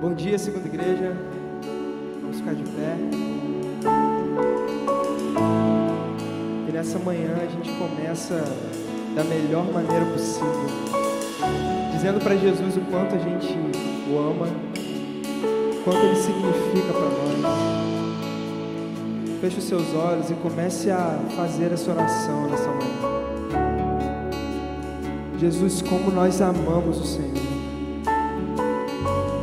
Bom dia, segunda igreja. Vamos ficar de pé. E nessa manhã a gente começa da melhor maneira possível, dizendo para Jesus o quanto a gente o ama, o quanto ele significa para nós. Feche os seus olhos e comece a fazer essa oração nessa manhã. Jesus, como nós amamos o Senhor.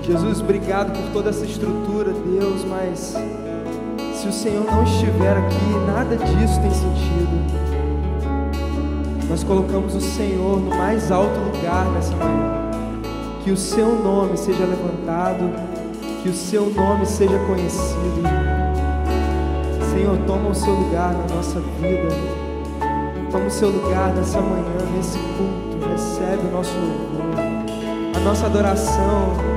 Jesus, obrigado por toda essa estrutura, Deus, mas se o Senhor não estiver aqui, nada disso tem sentido. Nós colocamos o Senhor no mais alto lugar nessa manhã. Que o seu nome seja levantado, que o seu nome seja conhecido. Senhor, toma o seu lugar na nossa vida. Toma o seu lugar nessa manhã, nesse culto. Recebe o nosso louvor, a nossa adoração.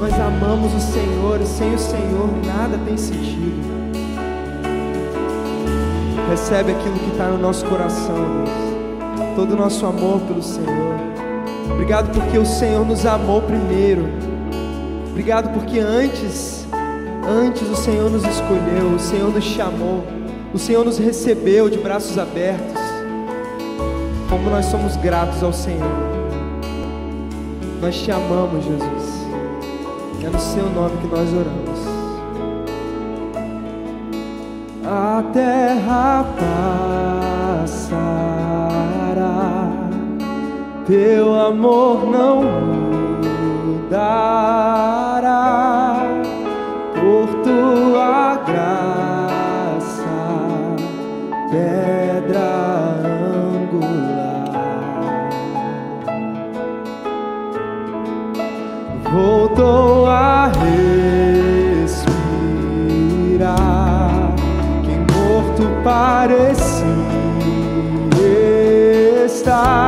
Nós amamos o Senhor e sem o Senhor nada tem sentido. Recebe aquilo que está no nosso coração, Deus. Todo o nosso amor pelo Senhor. Obrigado porque o Senhor nos amou primeiro. Obrigado porque antes, antes o Senhor nos escolheu, o Senhor nos chamou, o Senhor nos recebeu de braços abertos. Como nós somos gratos ao Senhor. Nós te amamos, Jesus. No seu nome que nós oramos. A terra passará, teu amor não mudará, por tua morto parecia estar,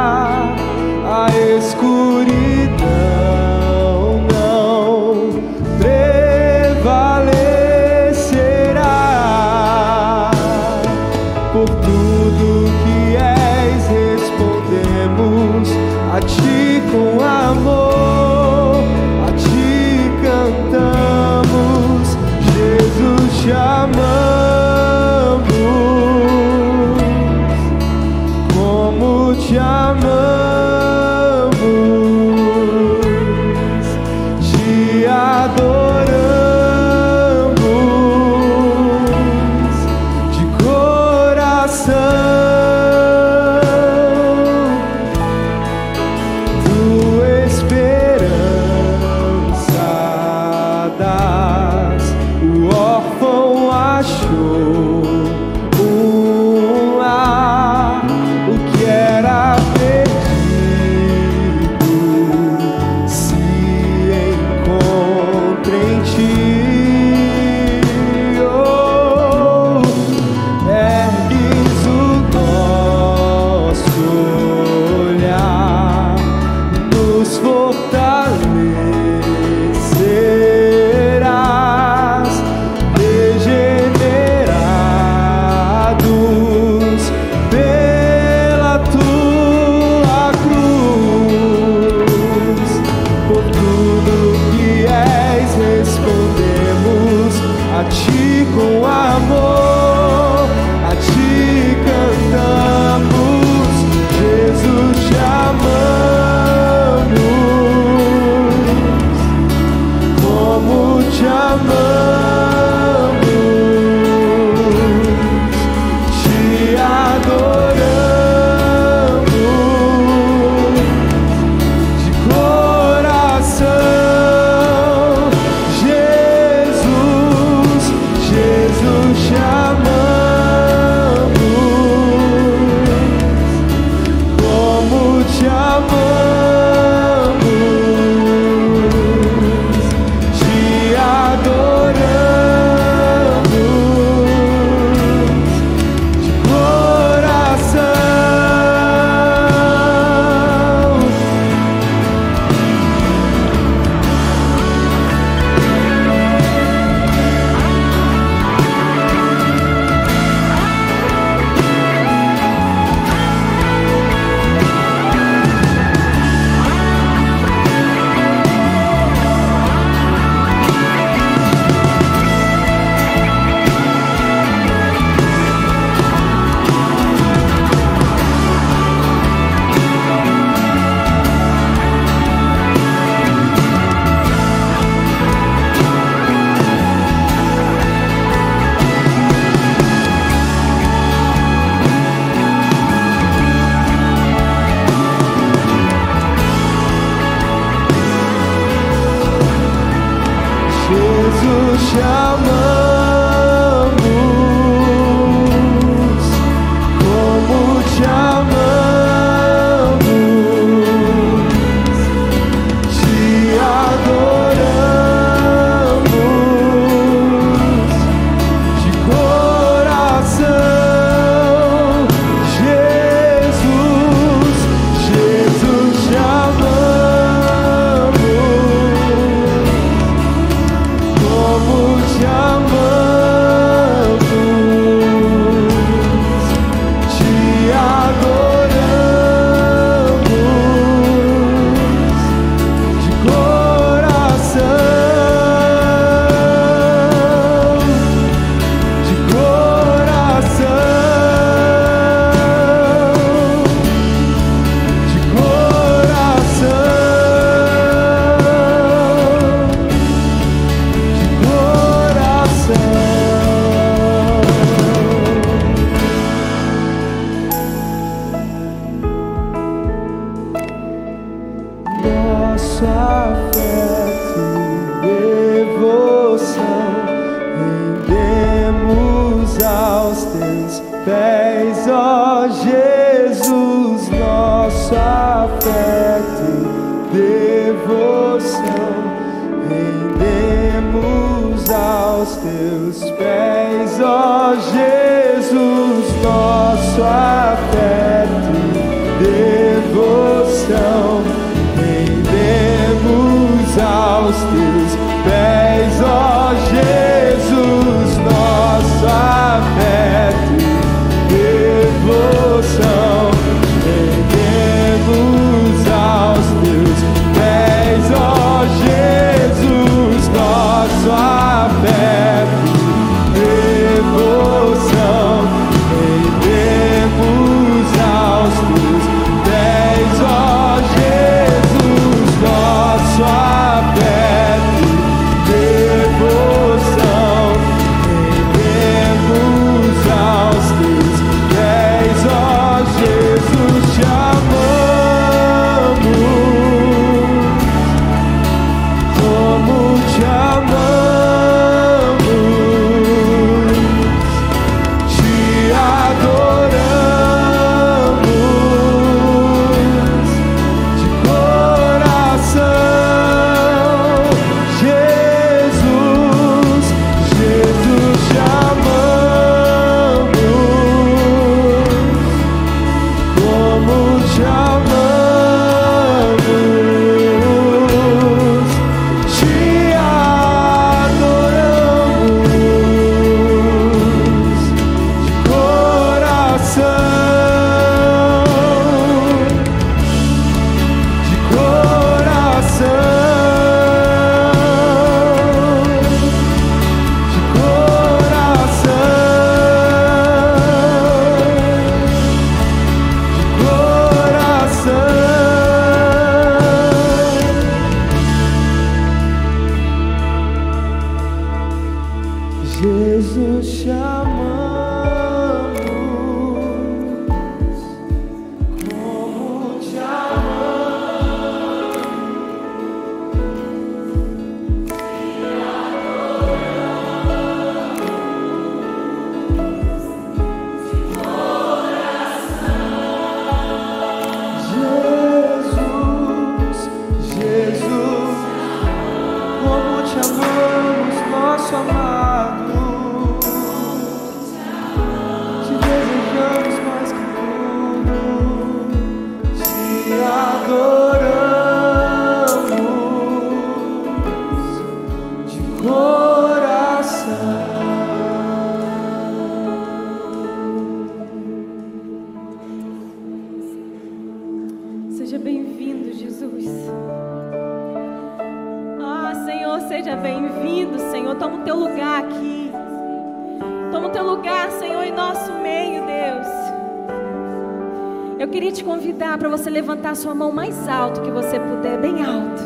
sua mão mais alto que você puder, bem alto.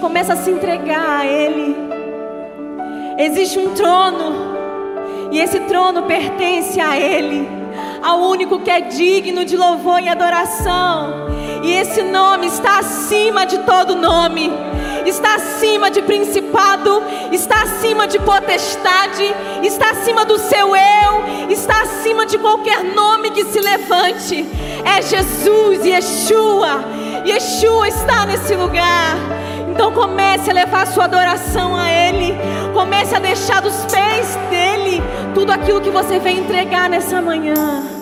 Começa a se entregar a Ele. Existe um trono, e esse trono pertence a Ele, ao único que é digno de louvor e adoração. E esse nome está acima de todo nome, está acima de principado, está acima de potestade, está acima do seu eu, está acima de qualquer nome que se levante. É Jesus, Yeshua. Yeshua está nesse lugar. Então comece a levar sua adoração a Ele. Comece a deixar dos pés dele tudo aquilo que você vem entregar nessa manhã.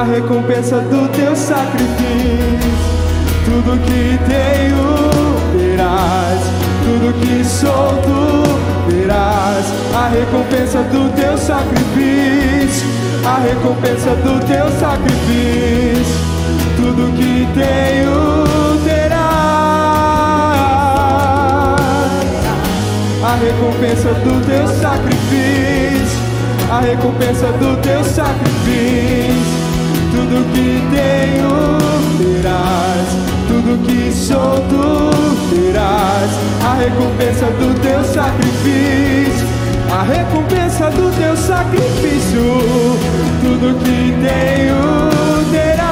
a recompensa do teu sacrifício. Tudo que tenho terás, tudo que sou tu terás. A recompensa do teu sacrifício, a recompensa do teu sacrifício. Tudo que tenho terás. A recompensa do teu sacrifício, a recompensa do teu sacrifício. Tudo que tenho terás, tudo que sou tu terás, a recompensa do teu sacrifício, a recompensa do teu sacrifício. Tudo que tenho terás,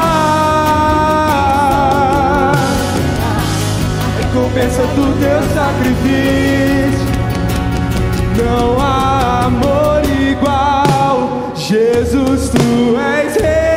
a recompensa do teu sacrifício. Não há amor igual, Jesus, tu és real.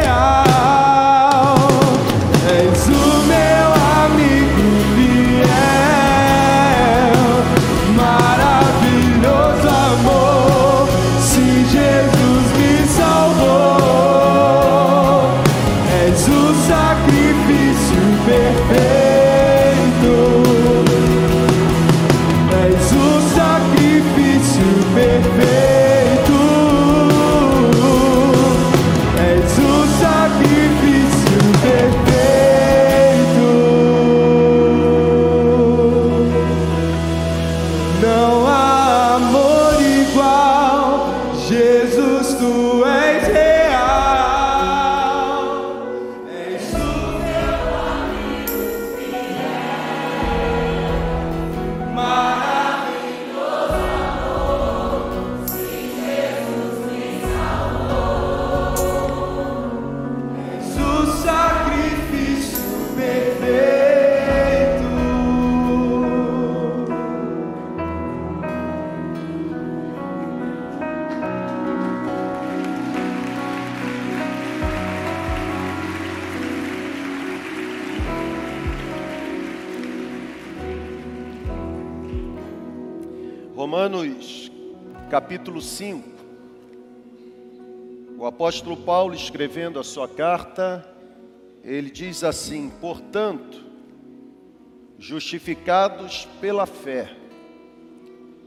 Apóstolo Paulo escrevendo a sua carta, ele diz assim: Portanto, justificados pela fé,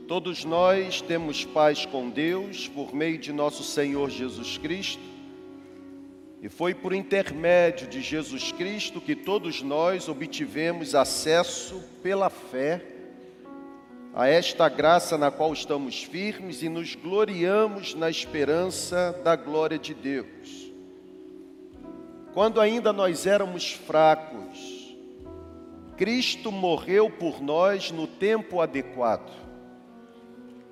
todos nós temos paz com Deus por meio de nosso Senhor Jesus Cristo. E foi por intermédio de Jesus Cristo que todos nós obtivemos acesso pela fé a esta graça na qual estamos firmes e nos gloriamos na esperança da glória de Deus. Quando ainda nós éramos fracos, Cristo morreu por nós no tempo adequado.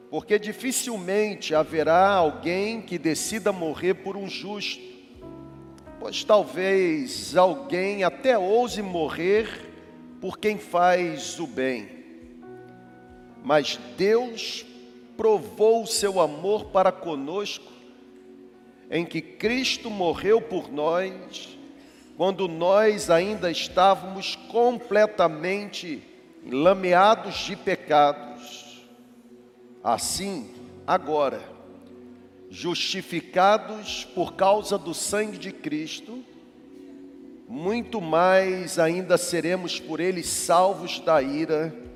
Porque dificilmente haverá alguém que decida morrer por um justo, pois talvez alguém até ouse morrer por quem faz o bem. Mas Deus provou o seu amor para conosco, em que Cristo morreu por nós, quando nós ainda estávamos completamente lameados de pecados. Assim, agora, justificados por causa do sangue de Cristo, muito mais ainda seremos por ele salvos da ira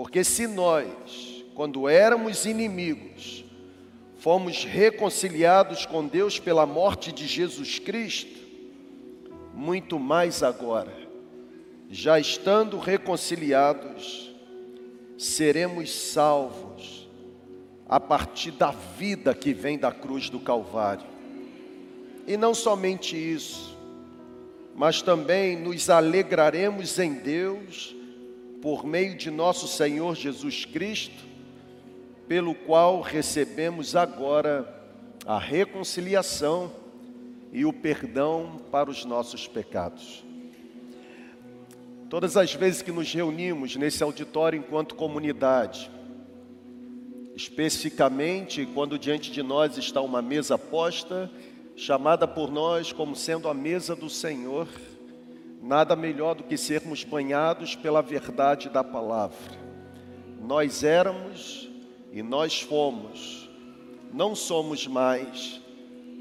porque se nós, quando éramos inimigos, fomos reconciliados com Deus pela morte de Jesus Cristo, muito mais agora, já estando reconciliados, seremos salvos a partir da vida que vem da cruz do Calvário. E não somente isso, mas também nos alegraremos em Deus por meio de nosso Senhor Jesus Cristo, pelo qual recebemos agora a reconciliação e o perdão para os nossos pecados. Todas as vezes que nos reunimos nesse auditório enquanto comunidade, especificamente quando diante de nós está uma mesa posta, chamada por nós como sendo a mesa do Senhor, Nada melhor do que sermos banhados pela verdade da palavra. Nós éramos e nós fomos, não somos mais,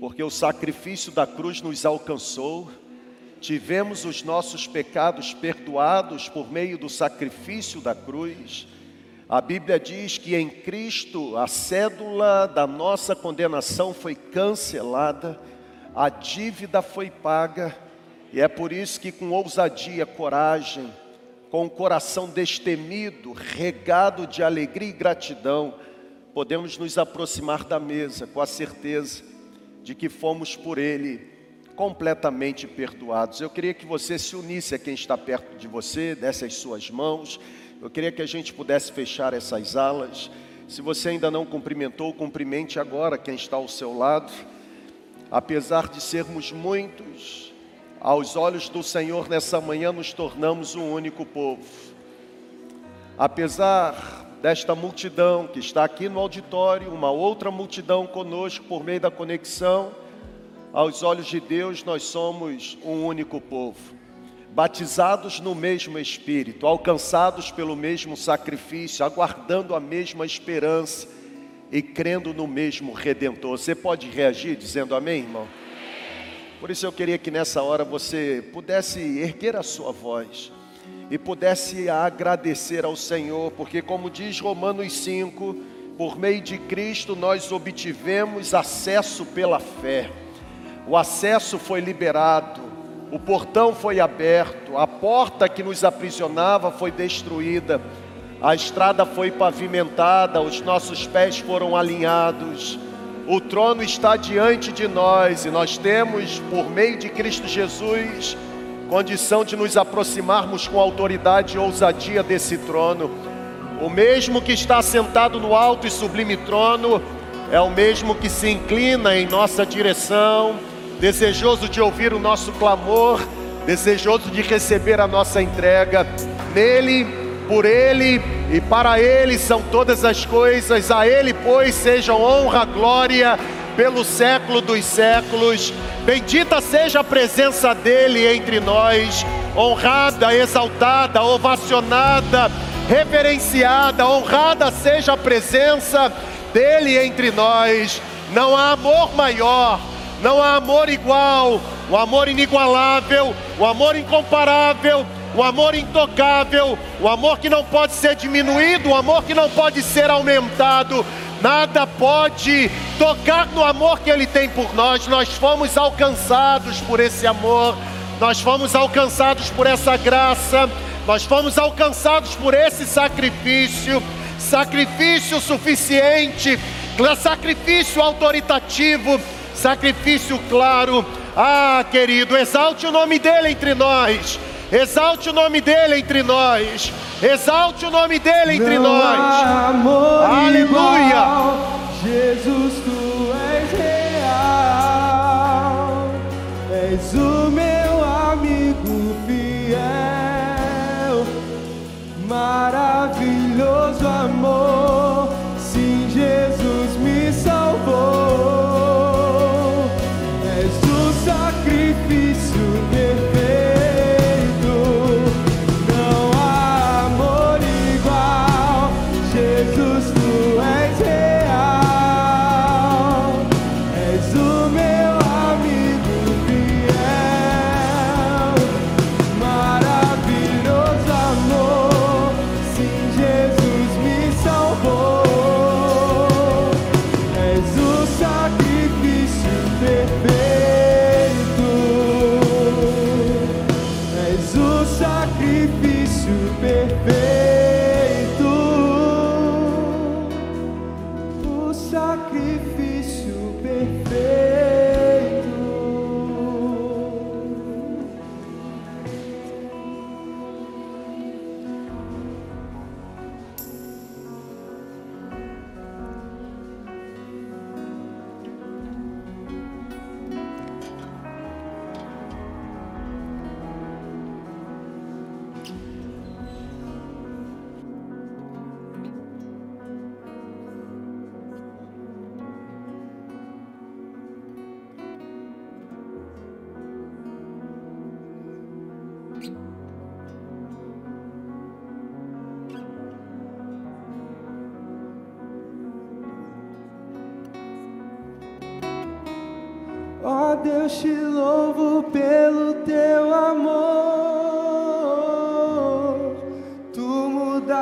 porque o sacrifício da cruz nos alcançou, tivemos os nossos pecados perdoados por meio do sacrifício da cruz. A Bíblia diz que em Cristo a cédula da nossa condenação foi cancelada, a dívida foi paga e é por isso que, com ousadia, coragem, com o coração destemido, regado de alegria e gratidão, podemos nos aproximar da mesa com a certeza de que fomos por Ele completamente perdoados. Eu queria que você se unisse a quem está perto de você, desse as suas mãos. Eu queria que a gente pudesse fechar essas alas. Se você ainda não cumprimentou, cumprimente agora quem está ao seu lado. Apesar de sermos muitos, aos olhos do Senhor nessa manhã nos tornamos um único povo. Apesar desta multidão que está aqui no auditório, uma outra multidão conosco por meio da conexão. Aos olhos de Deus, nós somos um único povo, batizados no mesmo Espírito, alcançados pelo mesmo sacrifício, aguardando a mesma esperança e crendo no mesmo Redentor. Você pode reagir dizendo amém, irmão? Por isso eu queria que nessa hora você pudesse erguer a sua voz e pudesse agradecer ao Senhor, porque, como diz Romanos 5, por meio de Cristo nós obtivemos acesso pela fé. O acesso foi liberado, o portão foi aberto, a porta que nos aprisionava foi destruída, a estrada foi pavimentada, os nossos pés foram alinhados. O trono está diante de nós e nós temos, por meio de Cristo Jesus, condição de nos aproximarmos com autoridade e ousadia desse trono. O mesmo que está sentado no alto e sublime trono é o mesmo que se inclina em nossa direção, desejoso de ouvir o nosso clamor, desejoso de receber a nossa entrega. Nele, por Ele e para Ele são todas as coisas, a Ele, pois, sejam honra, glória pelo século dos séculos. Bendita seja a presença dEle entre nós, honrada, exaltada, ovacionada, reverenciada, honrada seja a presença dEle entre nós. Não há amor maior, não há amor igual, o amor inigualável, o amor incomparável, o amor intocável, o amor que não pode ser diminuído, o amor que não pode ser aumentado, nada pode tocar no amor que Ele tem por nós. Nós fomos alcançados por esse amor, nós fomos alcançados por essa graça, nós fomos alcançados por esse sacrifício sacrifício suficiente, sacrifício autoritativo, sacrifício claro. Ah, querido, exalte o nome dele entre nós. Exalte o nome dele entre nós. Exalte o nome dele entre Não nós. amor Aleluia. igual, Jesus,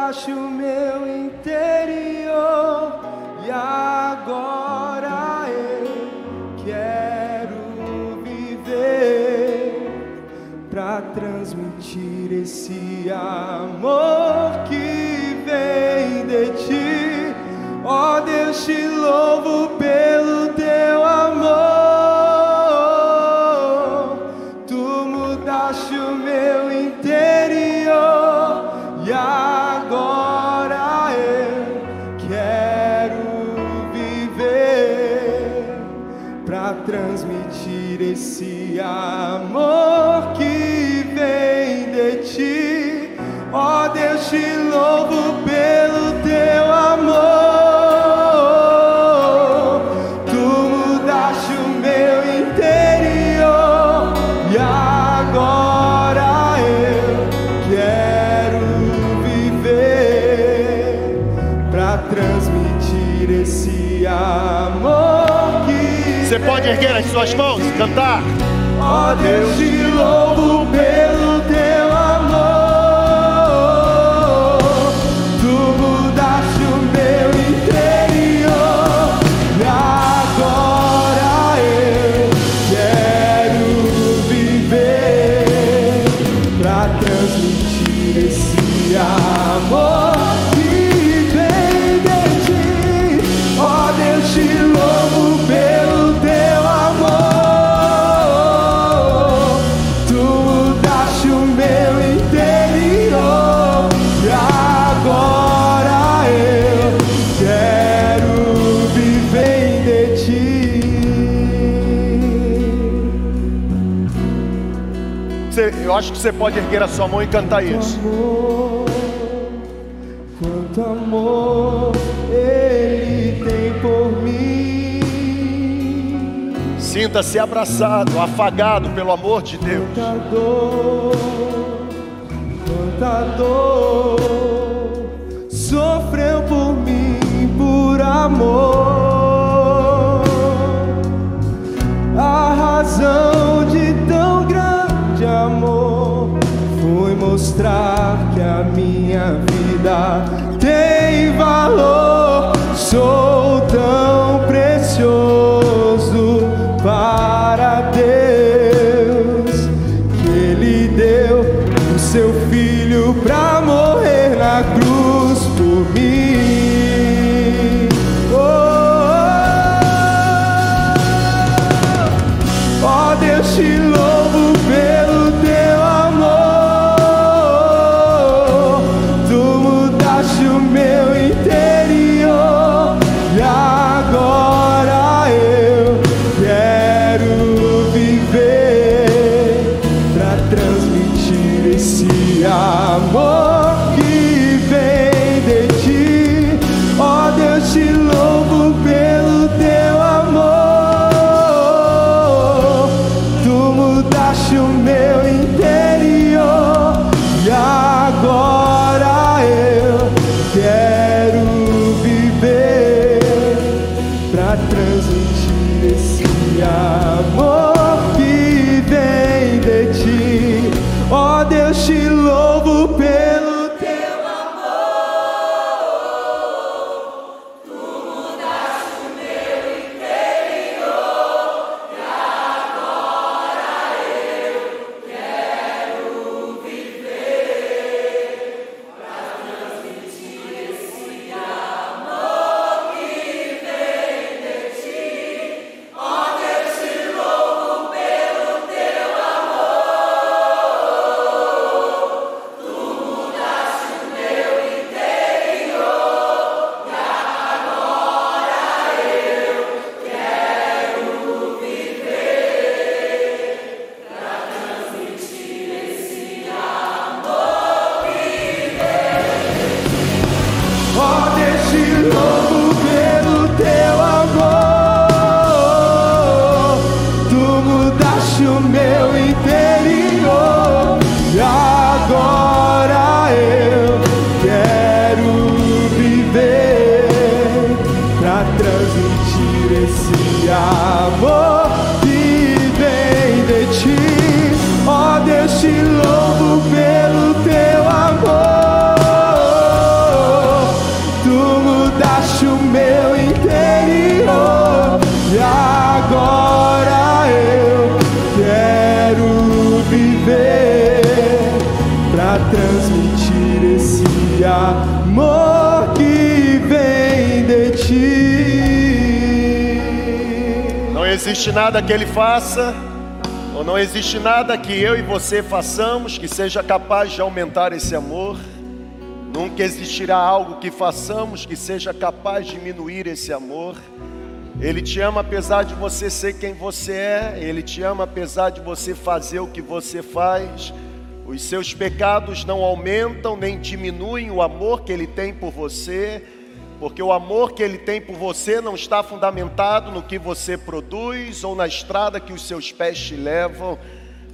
O meu interior e agora eu quero viver para transmitir esse amor que vem de ti. Ó oh Deus, te louvo pelo teu amor. Amor que vem de ti. Ó oh, Deus, te louvo pelo teu amor. Tu mudaste o meu interior e agora eu quero viver para transmitir esse amor Você pode erguer as suas mãos cantar. Ó Deus, te louvo pelo eu acho que você pode erguer a sua mão e cantar isso. amor, quanto amor Ele tem por mim. Sinta-se abraçado, afagado pelo amor de Deus. Quanta dor, quanta dor, sofreu por mim por amor. A razão de mostrar que a minha vida tem valor. Sou tão precioso para Ele faça, ou não existe nada que eu e você façamos que seja capaz de aumentar esse amor. Nunca existirá algo que façamos que seja capaz de diminuir esse amor. Ele te ama apesar de você ser quem você é, Ele te ama apesar de você fazer o que você faz. Os seus pecados não aumentam nem diminuem o amor que Ele tem por você, porque o amor que Ele tem por você não está fundamentado no que você produz ou na estrada que os seus pés te levam,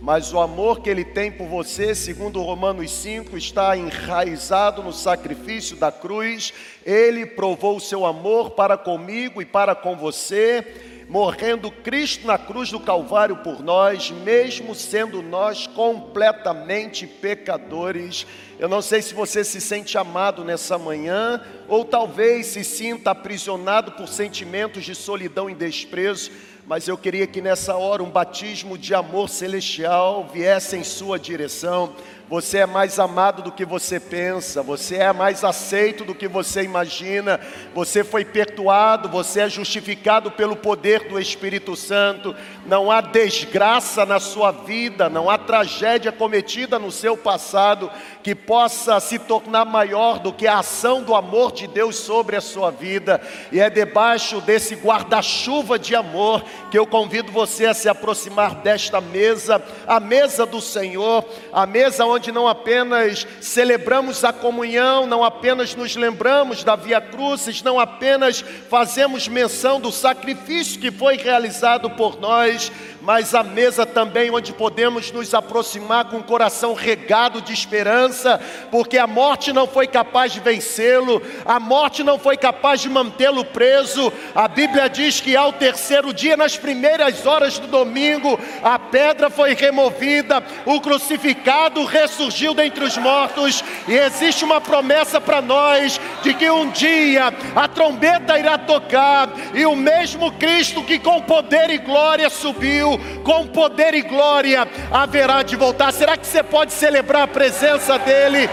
mas o amor que Ele tem por você, segundo Romanos 5, está enraizado no sacrifício da cruz. Ele provou o seu amor para comigo e para com você morrendo Cristo na cruz do Calvário por nós, mesmo sendo nós completamente pecadores. Eu não sei se você se sente amado nessa manhã, ou talvez se sinta aprisionado por sentimentos de solidão e desprezo, mas eu queria que nessa hora um batismo de amor celestial viesse em sua direção você é mais amado do que você pensa, você é mais aceito do que você imagina, você foi perdoado, você é justificado pelo poder do Espírito Santo. Não há desgraça na sua vida, não há tragédia cometida no seu passado que possa se tornar maior do que a ação do amor de Deus sobre a sua vida. E é debaixo desse guarda-chuva de amor que eu convido você a se aproximar desta mesa, a mesa do Senhor, a mesa onde onde não apenas celebramos a comunhão, não apenas nos lembramos da Via Crucis, não apenas fazemos menção do sacrifício que foi realizado por nós, mas a mesa também onde podemos nos aproximar com o coração regado de esperança, porque a morte não foi capaz de vencê-lo, a morte não foi capaz de mantê-lo preso. A Bíblia diz que ao terceiro dia, nas primeiras horas do domingo, a pedra foi removida, o crucificado ressurgiu dentre os mortos, e existe uma promessa para nós de que um dia a trombeta irá tocar e o mesmo Cristo que com poder e glória subiu com poder e glória, haverá de voltar. Será que você pode celebrar a presença dEle?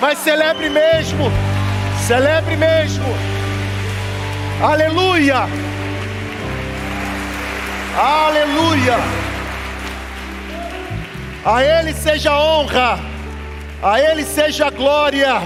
Mas celebre mesmo, celebre mesmo. Aleluia, aleluia. A Ele seja honra, a Ele seja glória,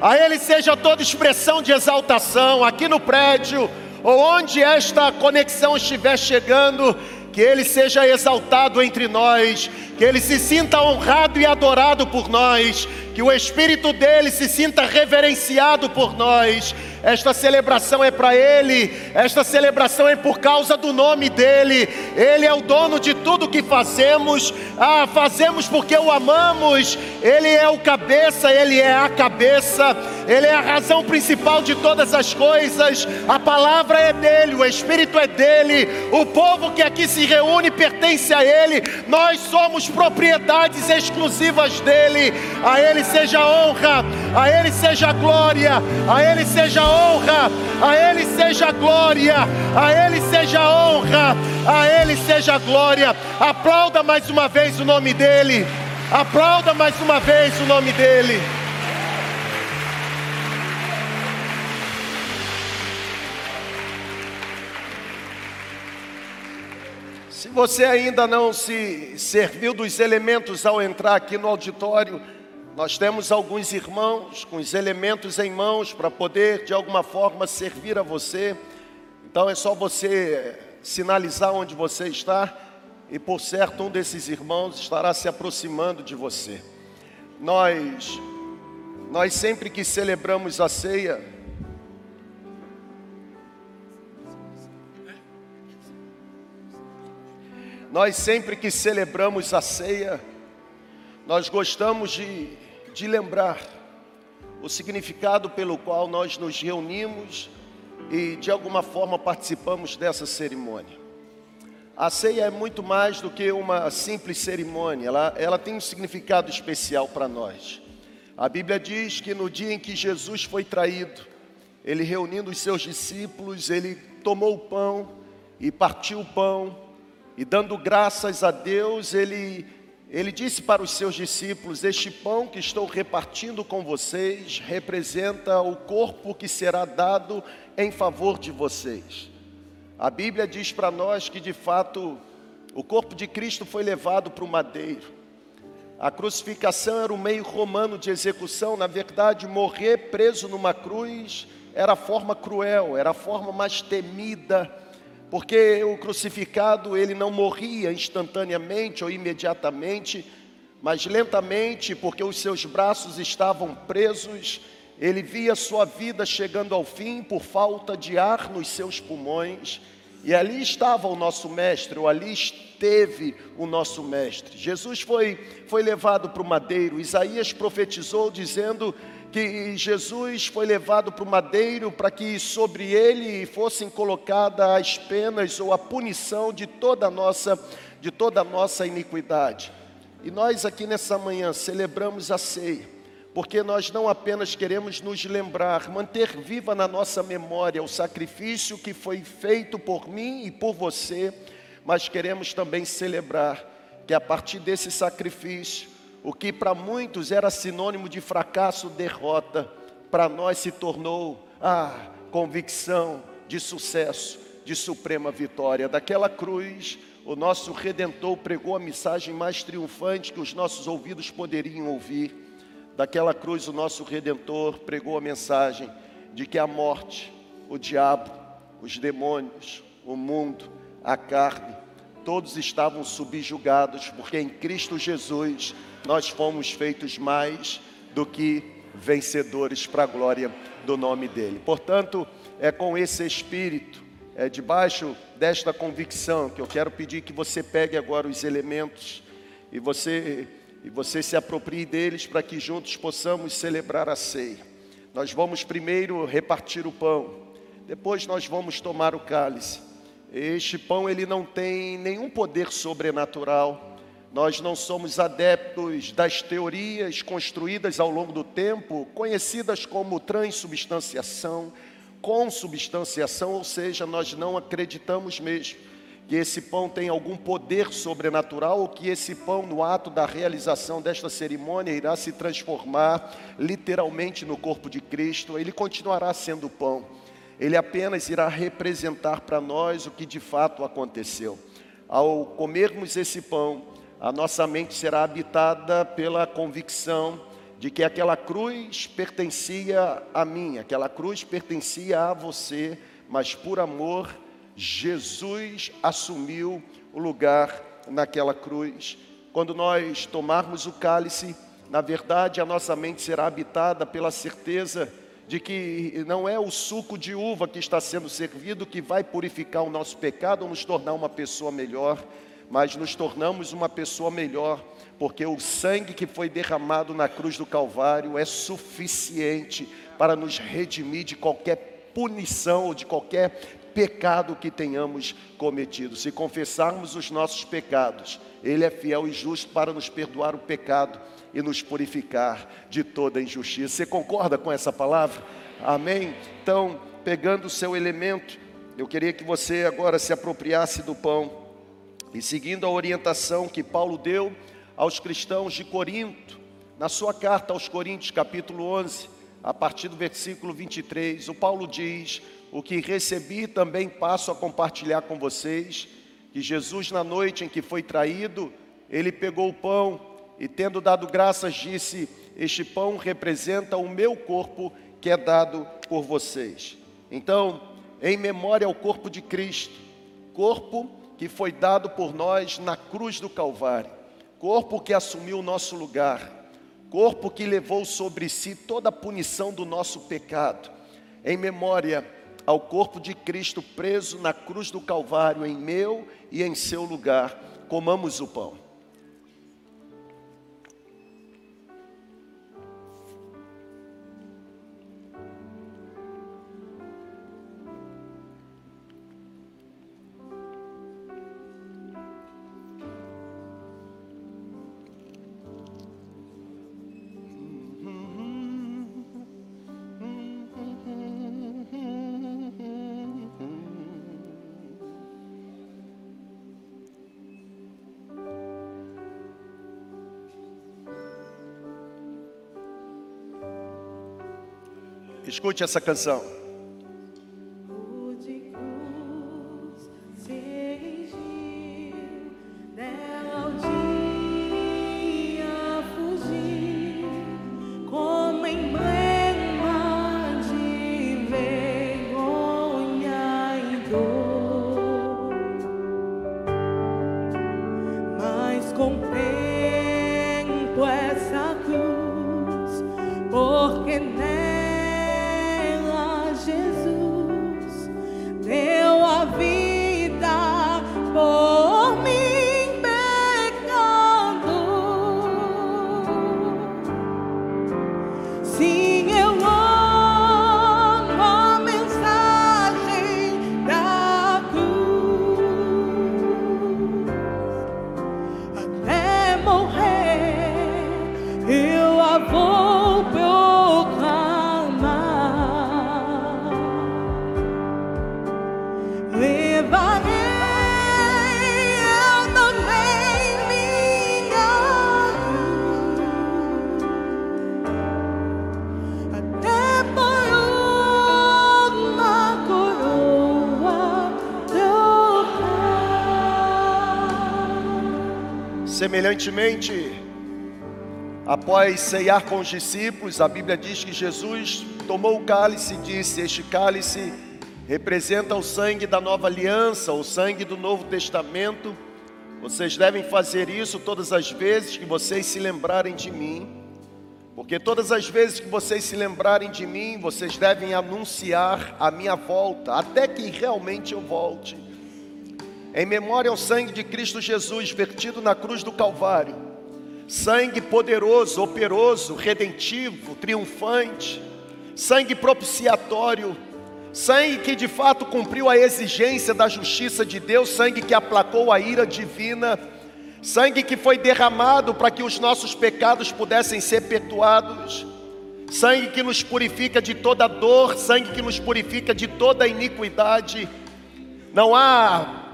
a Ele seja toda expressão de exaltação aqui no prédio ou onde esta conexão estiver chegando que Ele seja exaltado entre nós, que Ele se sinta honrado e adorado por nós, que o Espírito dele se sinta reverenciado por nós, esta celebração é para Ele, esta celebração é por causa do nome dEle, Ele é o dono de tudo que fazemos, ah, fazemos porque o amamos, Ele é o cabeça, Ele é a cabeça, Ele é a razão principal de todas as coisas, a palavra é dEle, o Espírito é dEle, o povo que aqui se reúne pertence a Ele, nós somos propriedades exclusivas dEle, a Ele seja honra, a Ele seja glória, a Ele seja honra a Ele seja glória, a Ele seja honra, a Ele seja glória. Aplauda mais uma vez o nome dEle, aplauda mais uma vez o nome dEle. Se você ainda não se serviu dos elementos ao entrar aqui no auditório, nós temos alguns irmãos com os elementos em mãos para poder de alguma forma servir a você. Então é só você sinalizar onde você está e por certo um desses irmãos estará se aproximando de você. Nós nós sempre que celebramos a ceia, nós sempre que celebramos a ceia, nós gostamos de de lembrar o significado pelo qual nós nos reunimos e de alguma forma participamos dessa cerimônia. A ceia é muito mais do que uma simples cerimônia, ela, ela tem um significado especial para nós. A Bíblia diz que no dia em que Jesus foi traído, ele reunindo os seus discípulos, ele tomou o pão e partiu o pão, e dando graças a Deus, ele ele disse para os seus discípulos: Este pão que estou repartindo com vocês representa o corpo que será dado em favor de vocês. A Bíblia diz para nós que de fato o corpo de Cristo foi levado para o madeiro. A crucificação era o meio romano de execução, na verdade, morrer preso numa cruz era a forma cruel, era a forma mais temida porque o crucificado ele não morria instantaneamente ou imediatamente, mas lentamente, porque os seus braços estavam presos, ele via sua vida chegando ao fim por falta de ar nos seus pulmões, e ali estava o nosso mestre, ou ali esteve o nosso mestre. Jesus foi, foi levado para o madeiro, Isaías profetizou dizendo que Jesus foi levado para o madeiro para que sobre ele fossem colocadas as penas ou a punição de toda a nossa, de toda a nossa iniquidade. E nós aqui nessa manhã celebramos a ceia, porque nós não apenas queremos nos lembrar, manter viva na nossa memória o sacrifício que foi feito por mim e por você, mas queremos também celebrar que a partir desse sacrifício o que para muitos era sinônimo de fracasso, derrota, para nós se tornou a ah, convicção de sucesso, de suprema vitória. Daquela cruz, o nosso redentor pregou a mensagem mais triunfante que os nossos ouvidos poderiam ouvir. Daquela cruz, o nosso redentor pregou a mensagem de que a morte, o diabo, os demônios, o mundo, a carne, todos estavam subjugados, porque em Cristo Jesus nós fomos feitos mais do que vencedores para a glória do nome dele. Portanto, é com esse espírito, é debaixo desta convicção que eu quero pedir que você pegue agora os elementos e você e você se aproprie deles para que juntos possamos celebrar a ceia. Nós vamos primeiro repartir o pão, depois nós vamos tomar o cálice. Este pão ele não tem nenhum poder sobrenatural nós não somos adeptos das teorias construídas ao longo do tempo, conhecidas como transubstanciação, consubstanciação, ou seja, nós não acreditamos mesmo que esse pão tem algum poder sobrenatural ou que esse pão, no ato da realização desta cerimônia, irá se transformar literalmente no corpo de Cristo, ele continuará sendo pão, ele apenas irá representar para nós o que de fato aconteceu. Ao comermos esse pão, a nossa mente será habitada pela convicção de que aquela cruz pertencia a mim, aquela cruz pertencia a você, mas por amor, Jesus assumiu o lugar naquela cruz. Quando nós tomarmos o cálice, na verdade, a nossa mente será habitada pela certeza de que não é o suco de uva que está sendo servido que vai purificar o nosso pecado ou nos tornar uma pessoa melhor, mas nos tornamos uma pessoa melhor, porque o sangue que foi derramado na cruz do Calvário é suficiente para nos redimir de qualquer punição ou de qualquer pecado que tenhamos cometido. Se confessarmos os nossos pecados, Ele é fiel e justo para nos perdoar o pecado e nos purificar de toda injustiça. Você concorda com essa palavra? Amém? Então, pegando o seu elemento, eu queria que você agora se apropriasse do pão e seguindo a orientação que Paulo deu aos cristãos de Corinto, na sua carta aos Coríntios, capítulo 11, a partir do versículo 23, o Paulo diz: O que recebi também passo a compartilhar com vocês, que Jesus, na noite em que foi traído, ele pegou o pão e, tendo dado graças, disse: Este pão representa o meu corpo que é dado por vocês. Então, em memória ao corpo de Cristo, corpo que foi dado por nós na cruz do Calvário, corpo que assumiu o nosso lugar, corpo que levou sobre si toda a punição do nosso pecado, em memória ao corpo de Cristo preso na cruz do Calvário, em meu e em seu lugar, comamos o pão. Escute essa canção. Semelhantemente, após ceiar com os discípulos, a Bíblia diz que Jesus tomou o cálice e disse: Este cálice representa o sangue da nova aliança, o sangue do Novo Testamento. Vocês devem fazer isso todas as vezes que vocês se lembrarem de mim, porque todas as vezes que vocês se lembrarem de mim, vocês devem anunciar a minha volta, até que realmente eu volte. Em memória ao sangue de Cristo Jesus vertido na cruz do Calvário, sangue poderoso, operoso, redentivo, triunfante, sangue propiciatório, sangue que de fato cumpriu a exigência da justiça de Deus, sangue que aplacou a ira divina, sangue que foi derramado para que os nossos pecados pudessem ser perdoados, sangue que nos purifica de toda dor, sangue que nos purifica de toda iniquidade. Não há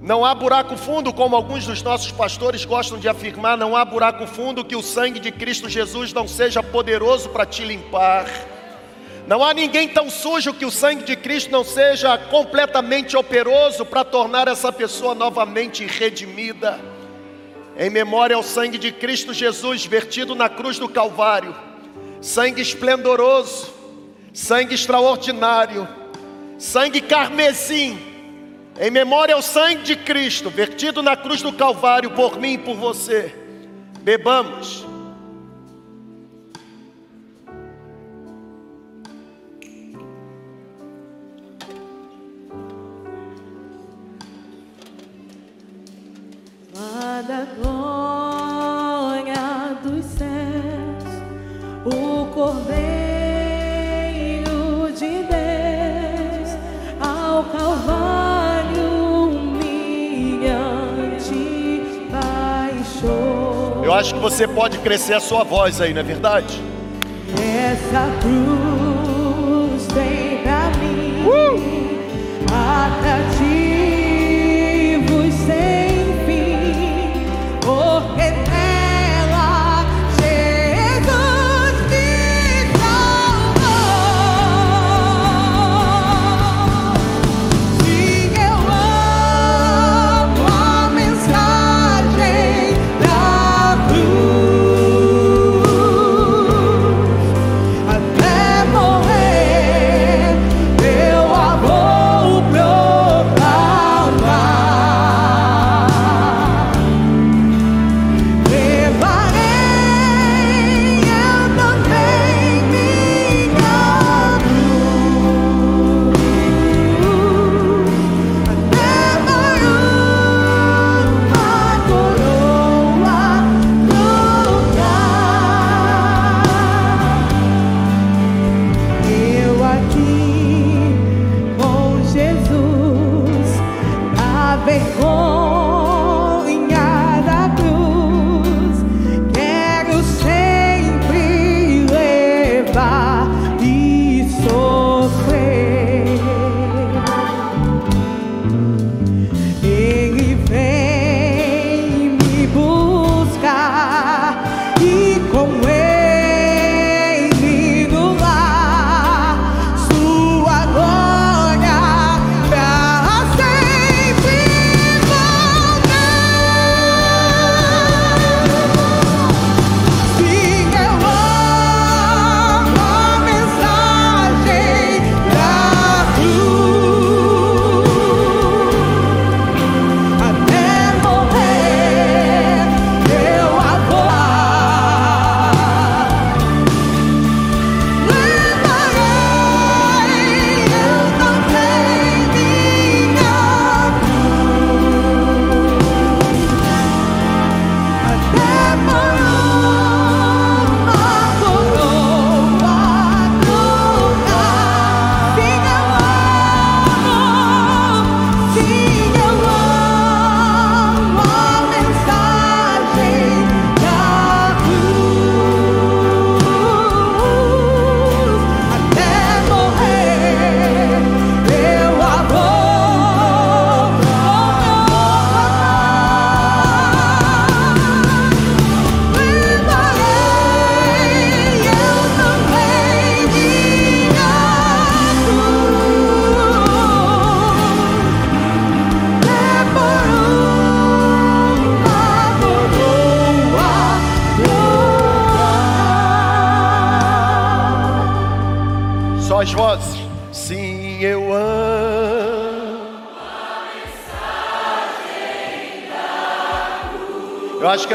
não há buraco fundo, como alguns dos nossos pastores gostam de afirmar, não há buraco fundo que o sangue de Cristo Jesus não seja poderoso para te limpar. Não há ninguém tão sujo que o sangue de Cristo não seja completamente operoso para tornar essa pessoa novamente redimida. Em memória ao sangue de Cristo Jesus vertido na cruz do Calvário, sangue esplendoroso, sangue extraordinário, sangue carmesim, em memória ao sangue de Cristo vertido na cruz do Calvário por mim e por você. Bebamos. da glória dos céus, o Cordeiro acho que você pode crescer a sua voz aí, não é verdade? Essa cruz tem pra mim uh!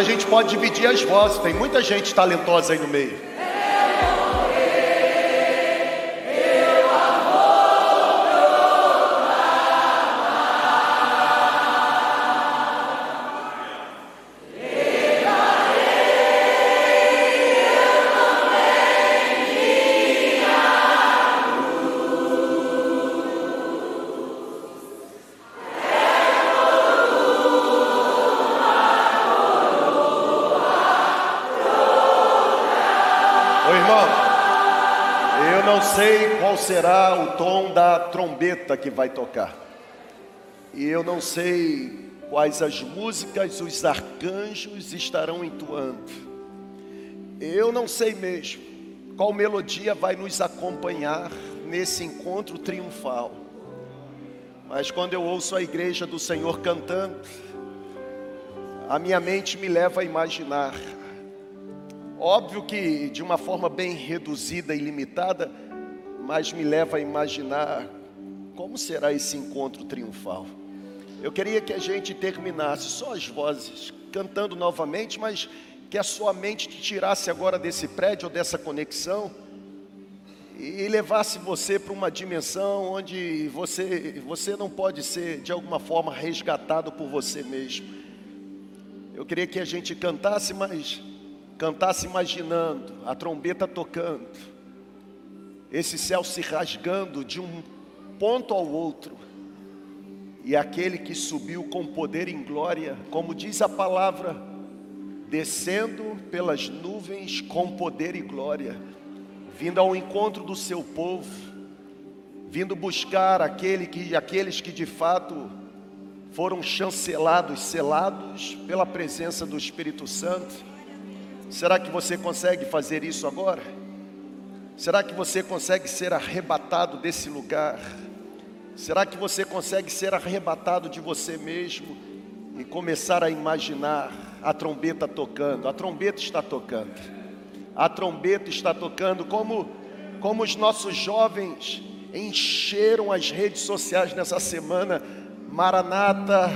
A gente pode dividir as vozes. Tem muita gente talentosa aí no meio. Que vai tocar. E eu não sei quais as músicas os arcanjos estarão entoando. Eu não sei mesmo qual melodia vai nos acompanhar nesse encontro triunfal. Mas quando eu ouço a igreja do Senhor cantando, a minha mente me leva a imaginar. Óbvio que de uma forma bem reduzida e limitada, mas me leva a imaginar como será esse encontro triunfal. Eu queria que a gente terminasse só as vozes, cantando novamente, mas que a sua mente te tirasse agora desse prédio dessa conexão e levasse você para uma dimensão onde você, você não pode ser de alguma forma resgatado por você mesmo. Eu queria que a gente cantasse, mas cantasse imaginando a trombeta tocando esse céu se rasgando de um ponto ao outro, e aquele que subiu com poder em glória, como diz a palavra, descendo pelas nuvens com poder e glória, vindo ao encontro do seu povo, vindo buscar aquele que, aqueles que de fato foram chancelados, selados pela presença do Espírito Santo. Será que você consegue fazer isso agora? Será que você consegue ser arrebatado desse lugar? Será que você consegue ser arrebatado de você mesmo e começar a imaginar a trombeta tocando? A trombeta está tocando. A trombeta está tocando como como os nossos jovens encheram as redes sociais nessa semana. Maranata,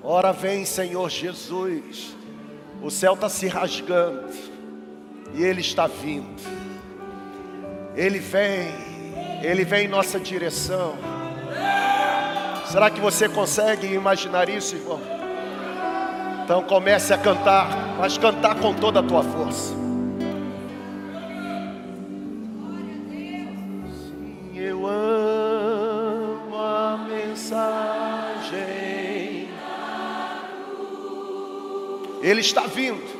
ora vem, Senhor Jesus. O céu está se rasgando e Ele está vindo. Ele vem, Ele vem em nossa direção. Será que você consegue imaginar isso, irmão? Então comece a cantar, mas cantar com toda a tua força. Sim, eu amo a mensagem. Ele está vindo.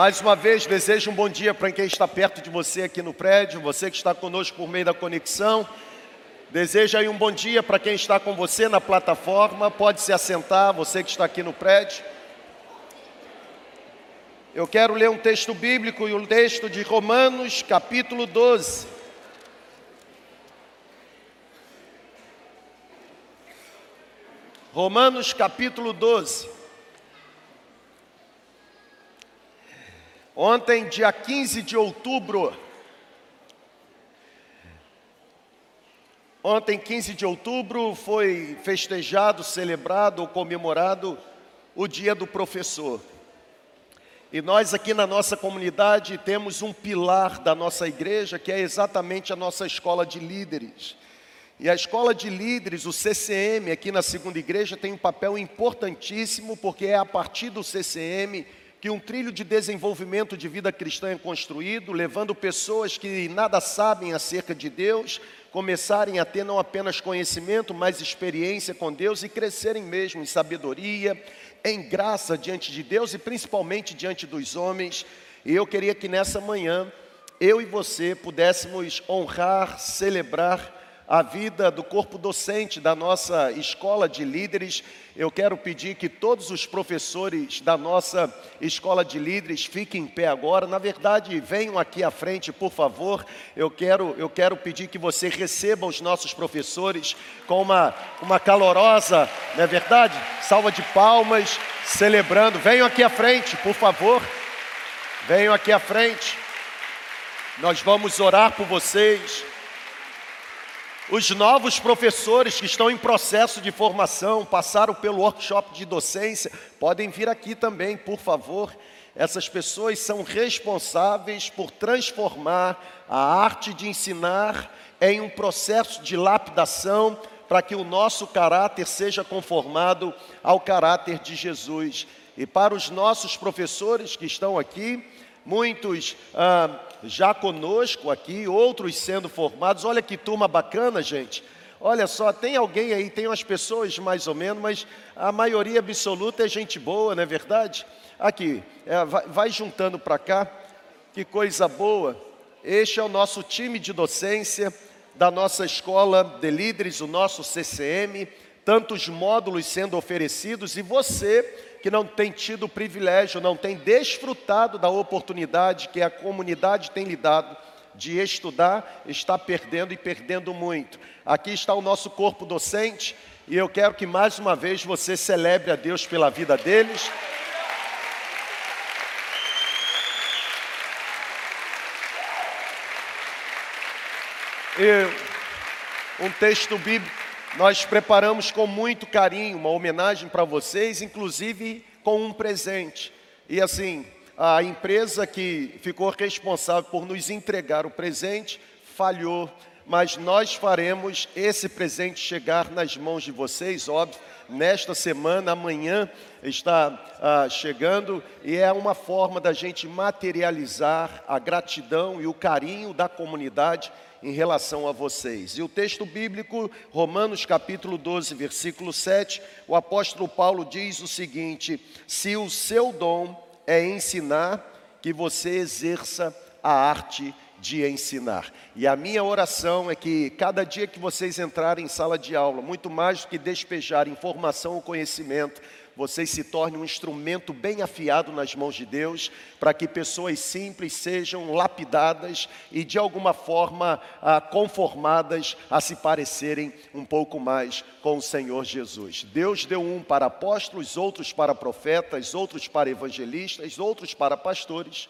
Mais uma vez, desejo um bom dia para quem está perto de você aqui no prédio, você que está conosco por meio da conexão. Desejo aí um bom dia para quem está com você na plataforma. Pode se assentar, você que está aqui no prédio. Eu quero ler um texto bíblico e o um texto de Romanos, capítulo 12. Romanos capítulo 12. Ontem, dia 15 de outubro, ontem, 15 de outubro, foi festejado, celebrado ou comemorado o Dia do Professor. E nós aqui na nossa comunidade temos um pilar da nossa igreja que é exatamente a nossa escola de líderes. E a escola de líderes, o CCM, aqui na segunda igreja, tem um papel importantíssimo, porque é a partir do CCM que um trilho de desenvolvimento de vida cristã é construído, levando pessoas que nada sabem acerca de Deus, começarem a ter não apenas conhecimento, mas experiência com Deus e crescerem mesmo em sabedoria, em graça diante de Deus e principalmente diante dos homens. E eu queria que nessa manhã eu e você pudéssemos honrar, celebrar a vida do corpo docente da nossa escola de líderes. Eu quero pedir que todos os professores da nossa escola de líderes fiquem em pé agora. Na verdade, venham aqui à frente, por favor. Eu quero, eu quero pedir que você receba os nossos professores com uma, uma calorosa, não é verdade? Salva de palmas, celebrando. Venham aqui à frente, por favor. Venham aqui à frente. Nós vamos orar por vocês. Os novos professores que estão em processo de formação, passaram pelo workshop de docência, podem vir aqui também, por favor. Essas pessoas são responsáveis por transformar a arte de ensinar em um processo de lapidação para que o nosso caráter seja conformado ao caráter de Jesus. E para os nossos professores que estão aqui, muitos ah, já conosco aqui, outros sendo formados. Olha que turma bacana, gente. Olha só, tem alguém aí, tem umas pessoas mais ou menos, mas a maioria absoluta é gente boa, não é verdade? Aqui, é, vai, vai juntando para cá, que coisa boa. Este é o nosso time de docência da nossa escola de líderes, o nosso CCM, tantos módulos sendo oferecidos e você que não tem tido o privilégio, não tem desfrutado da oportunidade que a comunidade tem lhe dado de estudar, está perdendo e perdendo muito. Aqui está o nosso corpo docente e eu quero que mais uma vez você celebre a Deus pela vida deles. E um texto bíblico nós preparamos com muito carinho uma homenagem para vocês, inclusive com um presente. E assim, a empresa que ficou responsável por nos entregar o presente falhou, mas nós faremos esse presente chegar nas mãos de vocês, óbvio, nesta semana, amanhã está ah, chegando e é uma forma da gente materializar a gratidão e o carinho da comunidade em relação a vocês. E o texto bíblico, Romanos capítulo 12, versículo 7, o apóstolo Paulo diz o seguinte: Se o seu dom é ensinar, que você exerça a arte de ensinar. E a minha oração é que cada dia que vocês entrarem em sala de aula, muito mais do que despejar informação ou conhecimento, vocês se tornem um instrumento bem afiado nas mãos de Deus, para que pessoas simples sejam lapidadas e de alguma forma ah, conformadas a se parecerem um pouco mais com o Senhor Jesus. Deus deu um para apóstolos, outros para profetas, outros para evangelistas, outros para pastores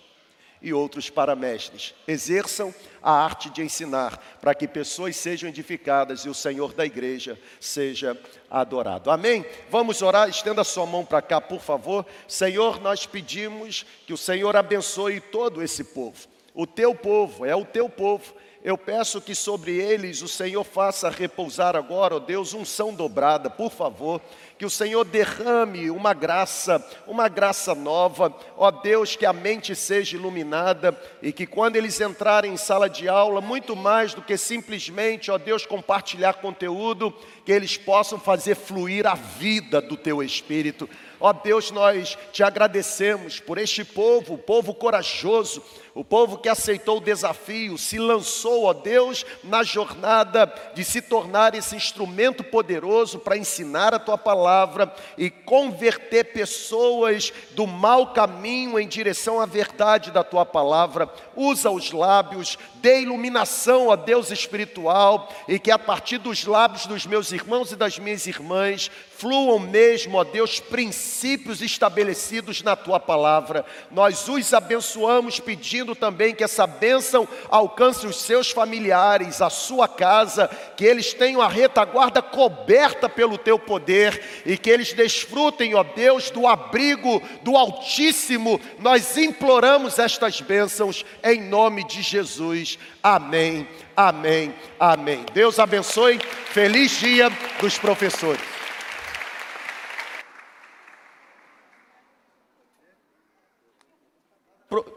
e outros para mestres. Exerçam a arte de ensinar, para que pessoas sejam edificadas e o Senhor da igreja seja adorado. Amém? Vamos orar, estenda sua mão para cá, por favor. Senhor, nós pedimos que o Senhor abençoe todo esse povo. O teu povo, é o teu povo. Eu peço que sobre eles o Senhor faça repousar agora, ó Deus, unção dobrada, por favor que o Senhor derrame uma graça, uma graça nova, ó Deus, que a mente seja iluminada e que quando eles entrarem em sala de aula, muito mais do que simplesmente, ó Deus, compartilhar conteúdo, que eles possam fazer fluir a vida do teu Espírito. Ó Deus, nós te agradecemos por este povo, povo corajoso, o povo que aceitou o desafio, se lançou, ó Deus, na jornada de se tornar esse instrumento poderoso para ensinar a tua palavra e converter pessoas do mau caminho em direção à verdade da tua palavra. Usa os lábios, dê iluminação, ó Deus espiritual, e que a partir dos lábios dos meus irmãos e das minhas irmãs fluam mesmo, ó Deus, princípios estabelecidos na tua palavra. Nós os abençoamos pedindo também que essa bênção alcance os seus familiares, a sua casa, que eles tenham a retaguarda coberta pelo teu poder e que eles desfrutem, ó Deus, do abrigo do Altíssimo. Nós imploramos estas bênçãos em nome de Jesus. Amém. Amém. Amém. Deus abençoe. Feliz dia dos professores.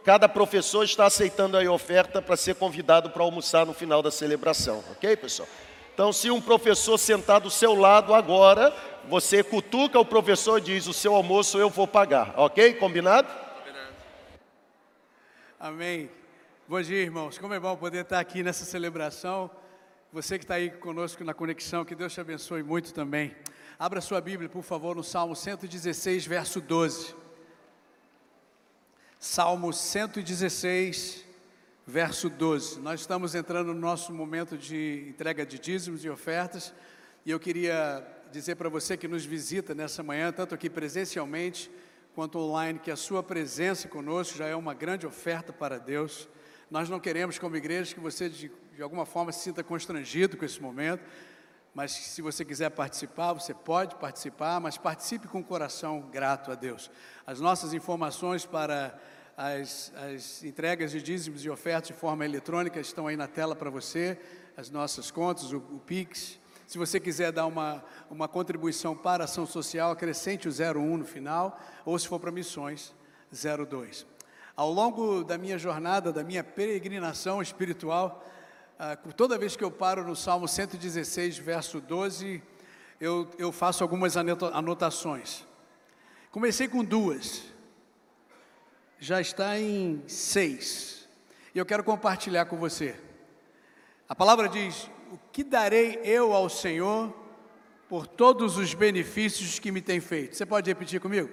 Cada professor está aceitando aí oferta para ser convidado para almoçar no final da celebração, ok, pessoal? Então, se um professor sentar do seu lado agora, você cutuca o professor e diz: O seu almoço eu vou pagar, ok? Combinado? Combinado. Amém. Bom dia, irmãos. Como é bom poder estar aqui nessa celebração. Você que está aí conosco na conexão, que Deus te abençoe muito também. Abra sua Bíblia, por favor, no Salmo 116, verso 12. Salmo 116, verso 12. Nós estamos entrando no nosso momento de entrega de dízimos e ofertas, e eu queria dizer para você que nos visita nessa manhã, tanto aqui presencialmente quanto online, que a sua presença conosco já é uma grande oferta para Deus. Nós não queremos, como igreja, que você de, de alguma forma se sinta constrangido com esse momento, mas se você quiser participar, você pode participar, mas participe com o coração grato a Deus. As nossas informações para as, as entregas de dízimos e ofertas de forma eletrônica estão aí na tela para você, as nossas contas, o, o Pix. Se você quiser dar uma, uma contribuição para a ação social, acrescente o 01 no final, ou se for para missões, 02. Ao longo da minha jornada, da minha peregrinação espiritual, ah, toda vez que eu paro no Salmo 116, verso 12, eu, eu faço algumas anotações. Comecei com duas já está em seis. E eu quero compartilhar com você. A palavra diz: O que darei eu ao Senhor por todos os benefícios que me tem feito? Você pode repetir comigo?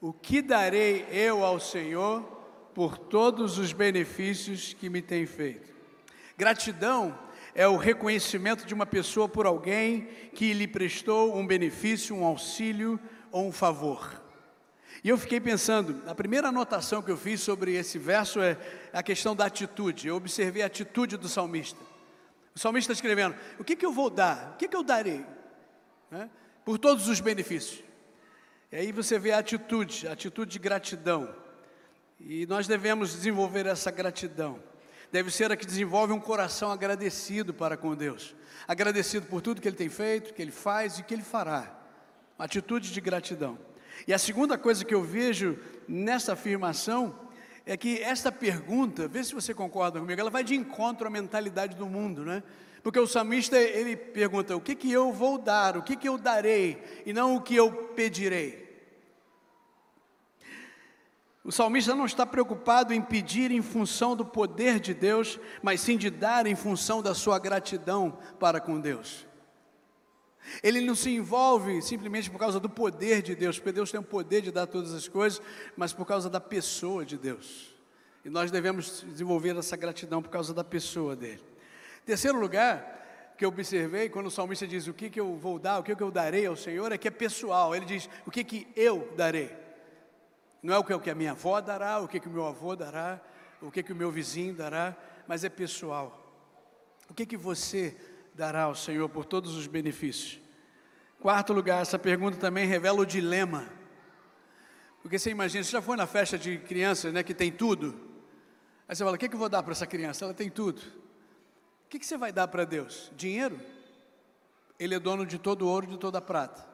O que darei eu ao Senhor por todos os benefícios que me tem feito? Gratidão é o reconhecimento de uma pessoa por alguém que lhe prestou um benefício, um auxílio ou um favor. E eu fiquei pensando, a primeira anotação que eu fiz sobre esse verso é a questão da atitude. Eu observei a atitude do salmista. O salmista escrevendo: o que, que eu vou dar? O que, que eu darei? Né? Por todos os benefícios. E aí você vê a atitude, a atitude de gratidão. E nós devemos desenvolver essa gratidão. Deve ser a que desenvolve um coração agradecido para com Deus. Agradecido por tudo que Ele tem feito, que Ele faz e que Ele fará. Uma atitude de gratidão. E a segunda coisa que eu vejo nessa afirmação é que esta pergunta, vê se você concorda comigo, ela vai de encontro à mentalidade do mundo, né? Porque o salmista ele pergunta: o que que eu vou dar, o que que eu darei, e não o que eu pedirei. O salmista não está preocupado em pedir em função do poder de Deus, mas sim de dar em função da sua gratidão para com Deus. Ele não se envolve simplesmente por causa do poder de Deus, porque Deus tem o poder de dar todas as coisas, mas por causa da pessoa de Deus. E nós devemos desenvolver essa gratidão por causa da pessoa dele. Terceiro lugar que eu observei, quando o salmista diz o que, que eu vou dar, o que, que eu darei ao Senhor, é que é pessoal. Ele diz o que, que eu darei. Não é o que, o que a minha avó dará, o que, que o meu avô dará, o que, que o meu vizinho dará, mas é pessoal. O que, que você dará ao Senhor por todos os benefícios. Quarto lugar, essa pergunta também revela o dilema. Porque você imagina, você já foi na festa de crianças, né, que tem tudo? Aí você fala, o que, que eu vou dar para essa criança? Ela tem tudo. O que, que você vai dar para Deus? Dinheiro? Ele é dono de todo o ouro e de toda a prata.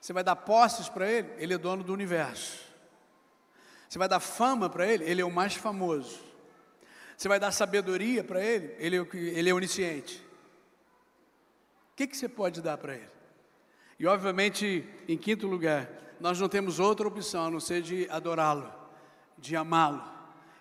Você vai dar posses para Ele? Ele é dono do universo. Você vai dar fama para Ele? Ele é o mais famoso. Você vai dar sabedoria para Ele? Ele é, ele é onisciente. O que, que você pode dar para ele? E, obviamente, em quinto lugar, nós não temos outra opção a não ser de adorá-lo, de amá-lo.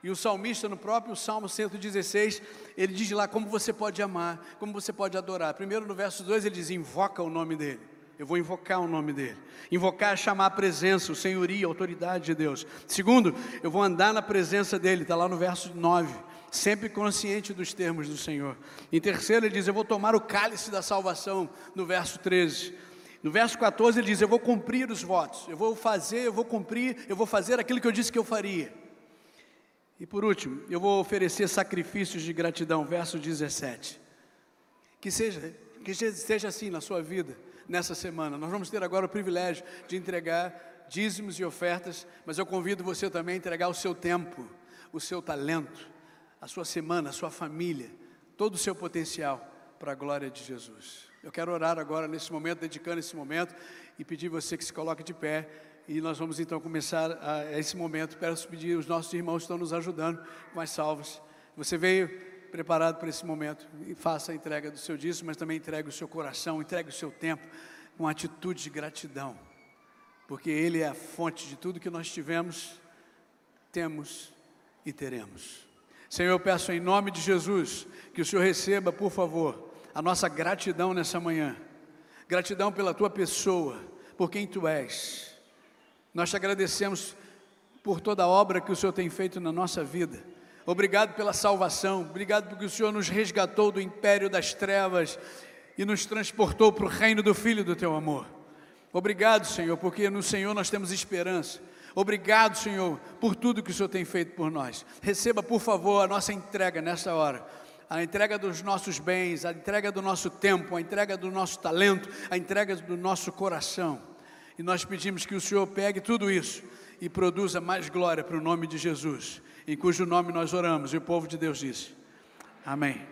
E o salmista, no próprio Salmo 116, ele diz lá como você pode amar, como você pode adorar. Primeiro, no verso 2, ele diz: invoca o nome dele. Eu vou invocar o nome dele. Invocar é chamar a presença, o senhoria, a autoridade de Deus. Segundo, eu vou andar na presença dele, está lá no verso 9 sempre consciente dos termos do Senhor. Em terceiro, ele diz: Eu vou tomar o cálice da salvação, no verso 13. No verso 14, ele diz: Eu vou cumprir os votos, eu vou fazer, eu vou cumprir, eu vou fazer aquilo que eu disse que eu faria. E por último, eu vou oferecer sacrifícios de gratidão, verso 17. Que seja, que seja assim na sua vida, nessa semana. Nós vamos ter agora o privilégio de entregar dízimos e ofertas, mas eu convido você também a entregar o seu tempo, o seu talento, a sua semana, a sua família, todo o seu potencial para a glória de Jesus. Eu quero orar agora nesse momento, dedicando esse momento e pedir você que se coloque de pé E nós vamos então começar a, a esse momento. Peço pedir, os nossos irmãos estão nos ajudando com as salvas. Você veio preparado para esse momento e faça a entrega do seu dízimo, mas também entregue o seu coração, entregue o seu tempo com atitude de gratidão, porque Ele é a fonte de tudo que nós tivemos, temos e teremos. Senhor, eu peço em nome de Jesus que o Senhor receba, por favor, a nossa gratidão nessa manhã. Gratidão pela tua pessoa, por quem tu és. Nós te agradecemos por toda a obra que o Senhor tem feito na nossa vida. Obrigado pela salvação, obrigado porque o Senhor nos resgatou do império das trevas e nos transportou para o reino do Filho do teu amor. Obrigado, Senhor, porque no Senhor nós temos esperança. Obrigado, Senhor, por tudo que o Senhor tem feito por nós. Receba, por favor, a nossa entrega nessa hora. A entrega dos nossos bens, a entrega do nosso tempo, a entrega do nosso talento, a entrega do nosso coração. E nós pedimos que o Senhor pegue tudo isso e produza mais glória para o nome de Jesus, em cujo nome nós oramos. E o povo de Deus disse: Amém.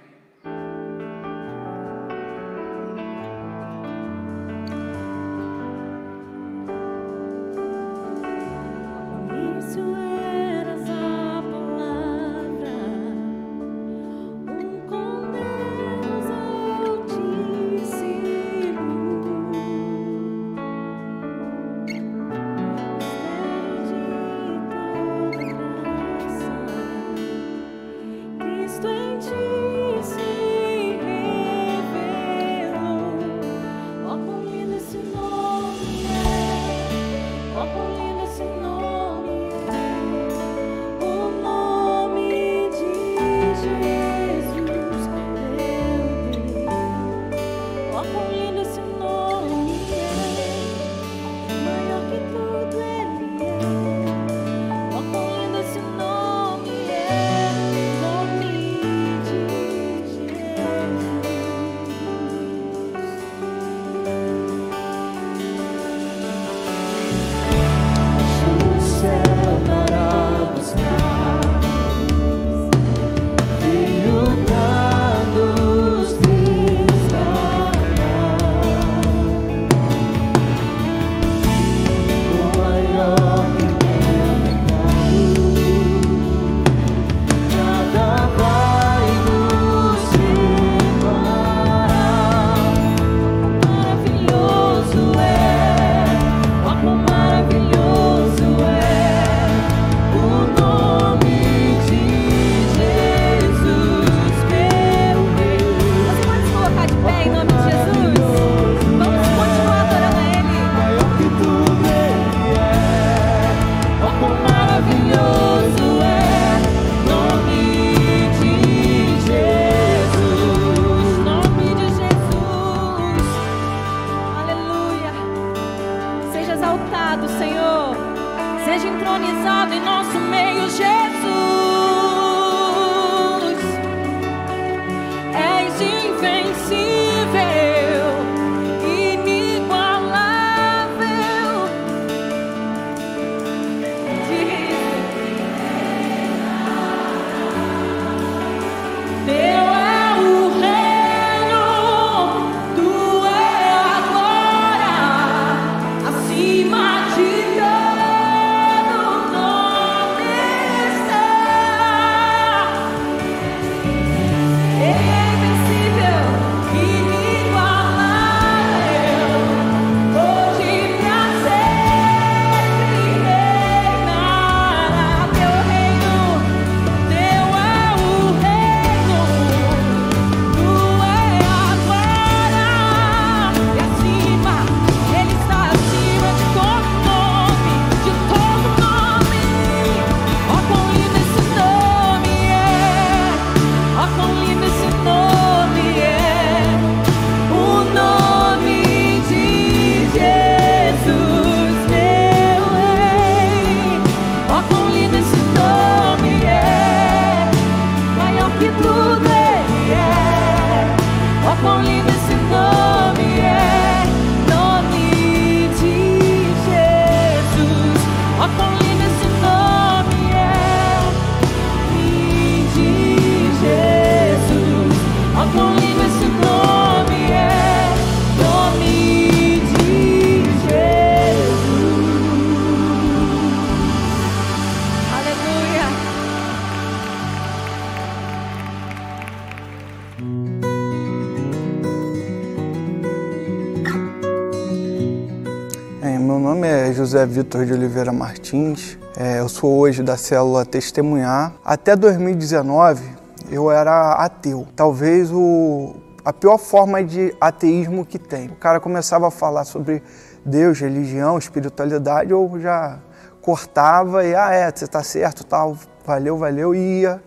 José Vitor de Oliveira Martins. É, eu sou hoje da célula Testemunhar. Até 2019 eu era ateu. Talvez o, a pior forma de ateísmo que tem. O cara começava a falar sobre Deus, religião, espiritualidade, eu já cortava e, ah, é, você tá certo, tal, valeu, valeu, e ia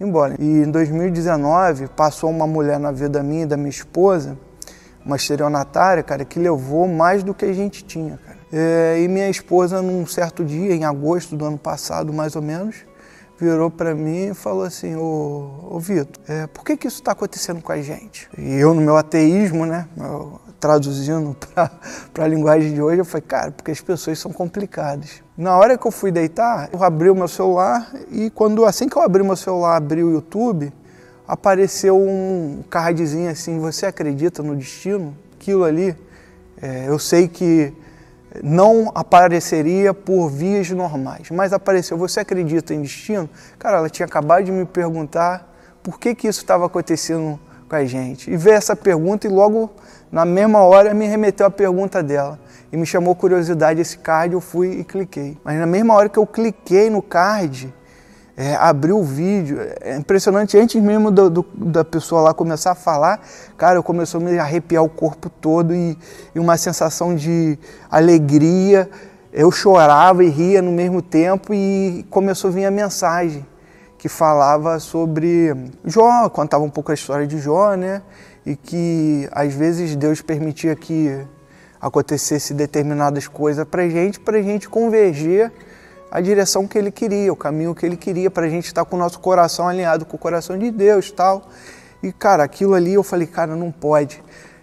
embora. E em 2019 passou uma mulher na vida minha e da minha esposa, uma estelionatária, cara, que levou mais do que a gente tinha, cara. É, e minha esposa, num certo dia, em agosto do ano passado, mais ou menos, virou para mim e falou assim: Ô, ô Vitor, é, por que, que isso está acontecendo com a gente? E eu, no meu ateísmo, né, traduzindo para a linguagem de hoje, eu falei: cara, porque as pessoas são complicadas. Na hora que eu fui deitar, eu abri o meu celular e quando assim que eu abri o meu celular, abri o YouTube, apareceu um cardzinho assim: Você acredita no destino? Aquilo ali, é, eu sei que não apareceria por vias normais, mas apareceu. Você acredita em destino? Cara, ela tinha acabado de me perguntar por que, que isso estava acontecendo com a gente. E veio essa pergunta e logo na mesma hora me remeteu a pergunta dela. E me chamou curiosidade esse card, eu fui e cliquei. Mas na mesma hora que eu cliquei no card, é, abriu o vídeo. É impressionante, antes mesmo do, do, da pessoa lá começar a falar, cara, eu começou a me arrepiar o corpo todo e, e, uma sensação de alegria. Eu chorava e ria no mesmo tempo e começou a vir a mensagem que falava sobre Jó, contava um pouco a história de Jó, né? E que às vezes Deus permitia que acontecesse determinadas coisas para gente, para gente converger a direção que ele queria, o caminho que ele queria para a gente estar com o nosso coração alinhado com o coração de Deus tal. E, cara, aquilo ali eu falei, cara, não pode.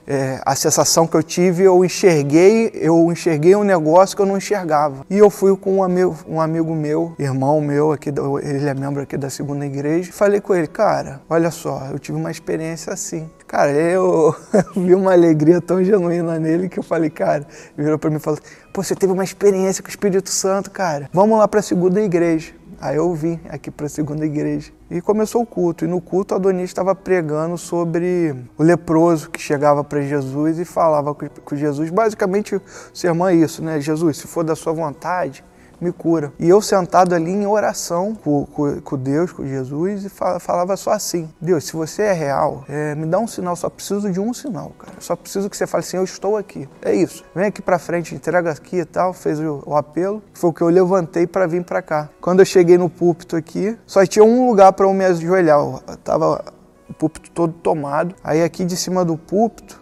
É, a sensação que eu tive, eu enxerguei, eu enxerguei um negócio que eu não enxergava. E eu fui com um amigo, um amigo meu, irmão meu, aqui, ele é membro aqui da segunda igreja, falei com ele, cara, olha só, eu tive uma experiência assim. Cara, eu, vi uma alegria tão genuína nele que eu falei, cara, virou para mim e falou: Pô, você teve uma experiência com o Espírito Santo, cara. Vamos lá para a segunda igreja. Aí eu vim aqui para a segunda igreja e começou o culto. E no culto, Adonis estava pregando sobre o leproso que chegava para Jesus e falava com Jesus. Basicamente, o sermão é isso, né? Jesus, se for da sua vontade, me cura. E eu sentado ali em oração com, com, com Deus, com Jesus, e falava só assim: Deus, se você é real, é, me dá um sinal, só preciso de um sinal, cara. Só preciso que você fale assim: eu estou aqui. É isso. Vem aqui para frente, entrega aqui e tal. Fez o, o apelo. Foi o que eu levantei para vir para cá. Quando eu cheguei no púlpito aqui, só tinha um lugar para eu me ajoelhar. Eu tava o púlpito todo tomado. Aí aqui de cima do púlpito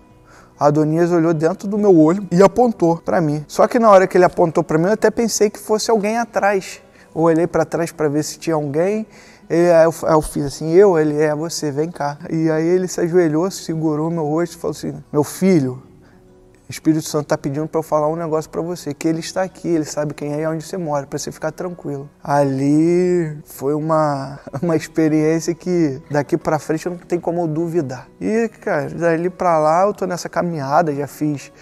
Adonias olhou dentro do meu olho e apontou para mim. Só que na hora que ele apontou para mim, eu até pensei que fosse alguém atrás. Eu olhei para trás para ver se tinha alguém. Eu, aí eu fiz assim, eu? Ele, é você, vem cá. E aí ele se ajoelhou, segurou meu rosto e falou assim, meu filho, o Espírito Santo está pedindo para eu falar um negócio para você, que ele está aqui, ele sabe quem é e onde você mora, para você ficar tranquilo. Ali foi uma, uma experiência que daqui para frente não tem como eu duvidar. E, cara, dali para lá eu tô nessa caminhada, já fiz,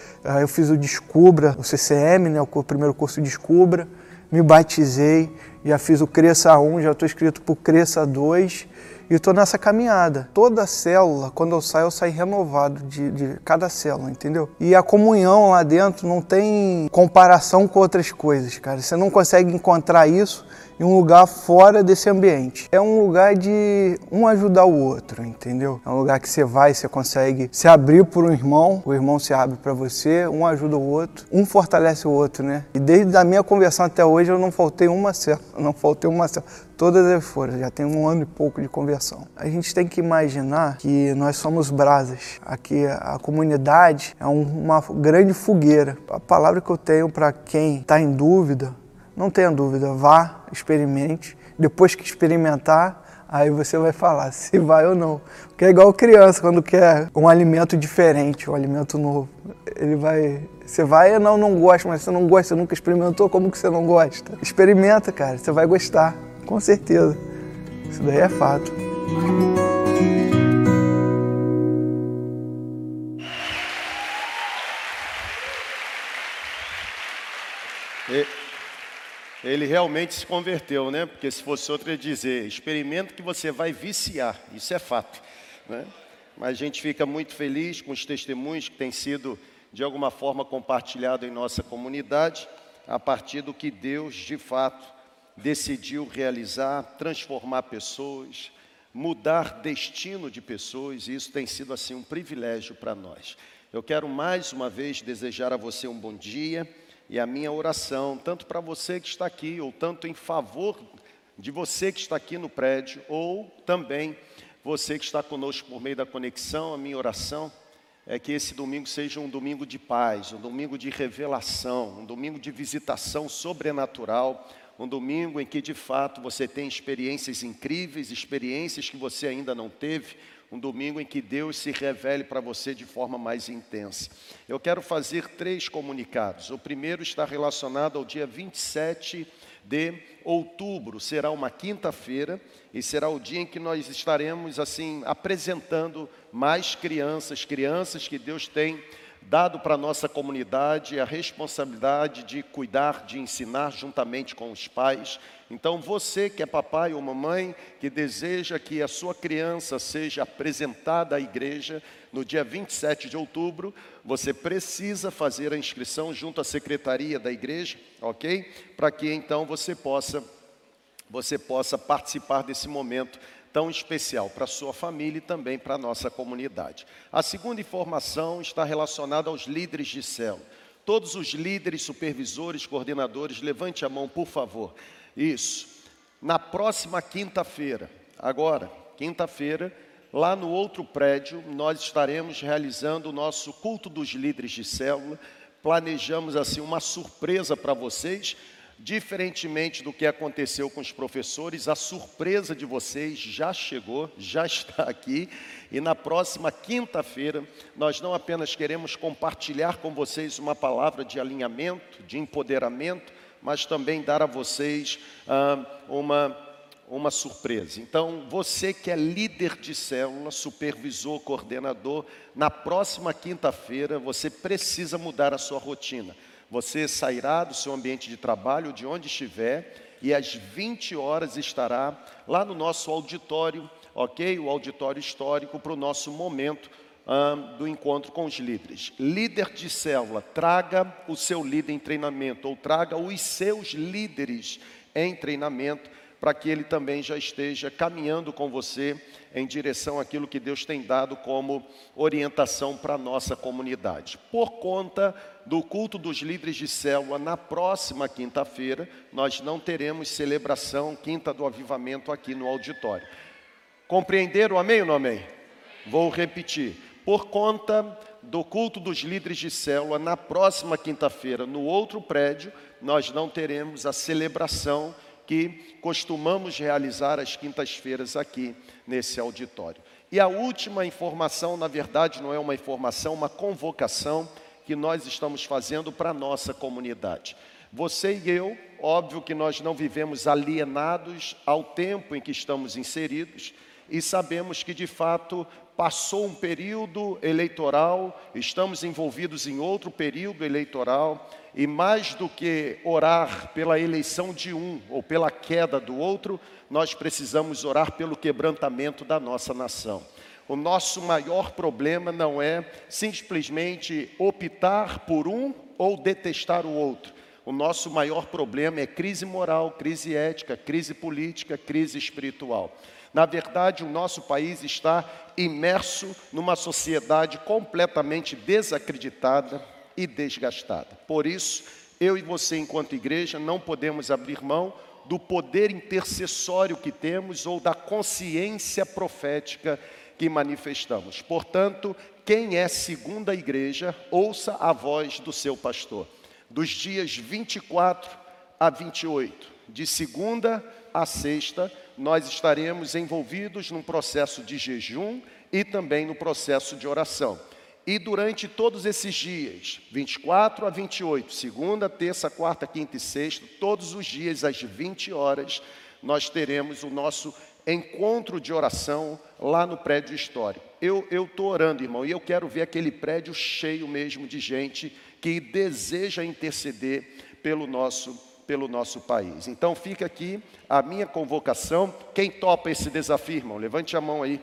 eu fiz o Descubra, o CCM, né, o primeiro curso Descubra, me batizei, já fiz o Cresça 1, já estou inscrito para o Cresça 2 e estou nessa caminhada. Toda célula, quando eu saio, eu saio renovado de, de cada célula, entendeu? E a comunhão lá dentro não tem comparação com outras coisas, cara. Você não consegue encontrar isso em um lugar fora desse ambiente. É um lugar de um ajudar o outro, entendeu? É um lugar que você vai, você consegue se abrir por um irmão, o irmão se abre para você, um ajuda o outro, um fortalece o outro, né? E desde a minha conversão até hoje eu não faltei uma célula, não faltei uma célula. Todas as foram, já tem um ano e pouco de conversão. A gente tem que imaginar que nós somos brasas. Aqui a comunidade é uma grande fogueira. A palavra que eu tenho para quem está em dúvida não tenha dúvida, vá, experimente. Depois que experimentar, aí você vai falar se vai ou não. Porque é igual criança quando quer um alimento diferente, um alimento novo. Ele vai. Você vai, não, não gosta, mas você não gosta, você nunca experimentou, como que você não gosta? Experimenta, cara, você vai gostar, com certeza. Isso daí é fato. ele realmente se converteu, né? Porque se fosse outro ia dizer, experimento que você vai viciar, isso é fato, né? mas a gente fica muito feliz com os testemunhos que têm sido de alguma forma compartilhados em nossa comunidade, a partir do que Deus de fato decidiu realizar, transformar pessoas, mudar destino de pessoas, e isso tem sido assim um privilégio para nós. Eu quero mais uma vez desejar a você um bom dia e a minha oração, tanto para você que está aqui, ou tanto em favor de você que está aqui no prédio, ou também você que está conosco por meio da conexão, a minha oração é que esse domingo seja um domingo de paz, um domingo de revelação, um domingo de visitação sobrenatural, um domingo em que de fato você tem experiências incríveis, experiências que você ainda não teve, um domingo em que Deus se revele para você de forma mais intensa. Eu quero fazer três comunicados. O primeiro está relacionado ao dia 27 de outubro, será uma quinta-feira e será o dia em que nós estaremos assim apresentando mais crianças, crianças que Deus tem dado para a nossa comunidade a responsabilidade de cuidar, de ensinar juntamente com os pais. Então, você que é papai ou mamãe, que deseja que a sua criança seja apresentada à igreja no dia 27 de outubro, você precisa fazer a inscrição junto à secretaria da igreja, ok? Para que então você possa, você possa participar desse momento tão especial para sua família e também para a nossa comunidade. A segunda informação está relacionada aos líderes de célula. Todos os líderes, supervisores, coordenadores, levante a mão, por favor. Isso. Na próxima quinta-feira, agora, quinta-feira, lá no outro prédio, nós estaremos realizando o nosso culto dos líderes de célula. Planejamos assim uma surpresa para vocês Diferentemente do que aconteceu com os professores, a surpresa de vocês já chegou, já está aqui, e na próxima quinta-feira nós não apenas queremos compartilhar com vocês uma palavra de alinhamento, de empoderamento, mas também dar a vocês ah, uma, uma surpresa. Então, você que é líder de célula, supervisor, coordenador, na próxima quinta-feira você precisa mudar a sua rotina. Você sairá do seu ambiente de trabalho, de onde estiver, e às 20 horas estará lá no nosso auditório, ok? O auditório histórico para o nosso momento do encontro com os líderes. Líder de célula, traga o seu líder em treinamento, ou traga os seus líderes em treinamento, para que ele também já esteja caminhando com você em direção àquilo que Deus tem dado como orientação para a nossa comunidade. Por conta do culto dos líderes de célula, na próxima quinta-feira, nós não teremos celebração Quinta do Avivamento aqui no auditório. Compreenderam? Amém ou não amém? Vou repetir. Por conta do culto dos líderes de célula, na próxima quinta-feira, no outro prédio, nós não teremos a celebração que costumamos realizar às quintas-feiras aqui nesse auditório. E a última informação, na verdade, não é uma informação, uma convocação que nós estamos fazendo para a nossa comunidade. Você e eu, óbvio que nós não vivemos alienados ao tempo em que estamos inseridos e sabemos que de fato passou um período eleitoral, estamos envolvidos em outro período eleitoral, e mais do que orar pela eleição de um ou pela queda do outro, nós precisamos orar pelo quebrantamento da nossa nação. O nosso maior problema não é simplesmente optar por um ou detestar o outro. O nosso maior problema é crise moral, crise ética, crise política, crise espiritual. Na verdade, o nosso país está imerso numa sociedade completamente desacreditada e desgastada. Por isso, eu e você, enquanto igreja, não podemos abrir mão do poder intercessório que temos ou da consciência profética que manifestamos. Portanto, quem é segunda igreja, ouça a voz do seu pastor. Dos dias 24 a 28, de segunda a sexta, nós estaremos envolvidos num processo de jejum e também no processo de oração. E durante todos esses dias, 24 a 28, segunda, terça, quarta, quinta e sexta, todos os dias às 20 horas, nós teremos o nosso encontro de oração lá no prédio histórico. Eu estou orando, irmão, e eu quero ver aquele prédio cheio mesmo de gente que deseja interceder pelo nosso pelo nosso país. Então fica aqui a minha convocação. Quem topa esse desafio, irmão? Levante a mão aí.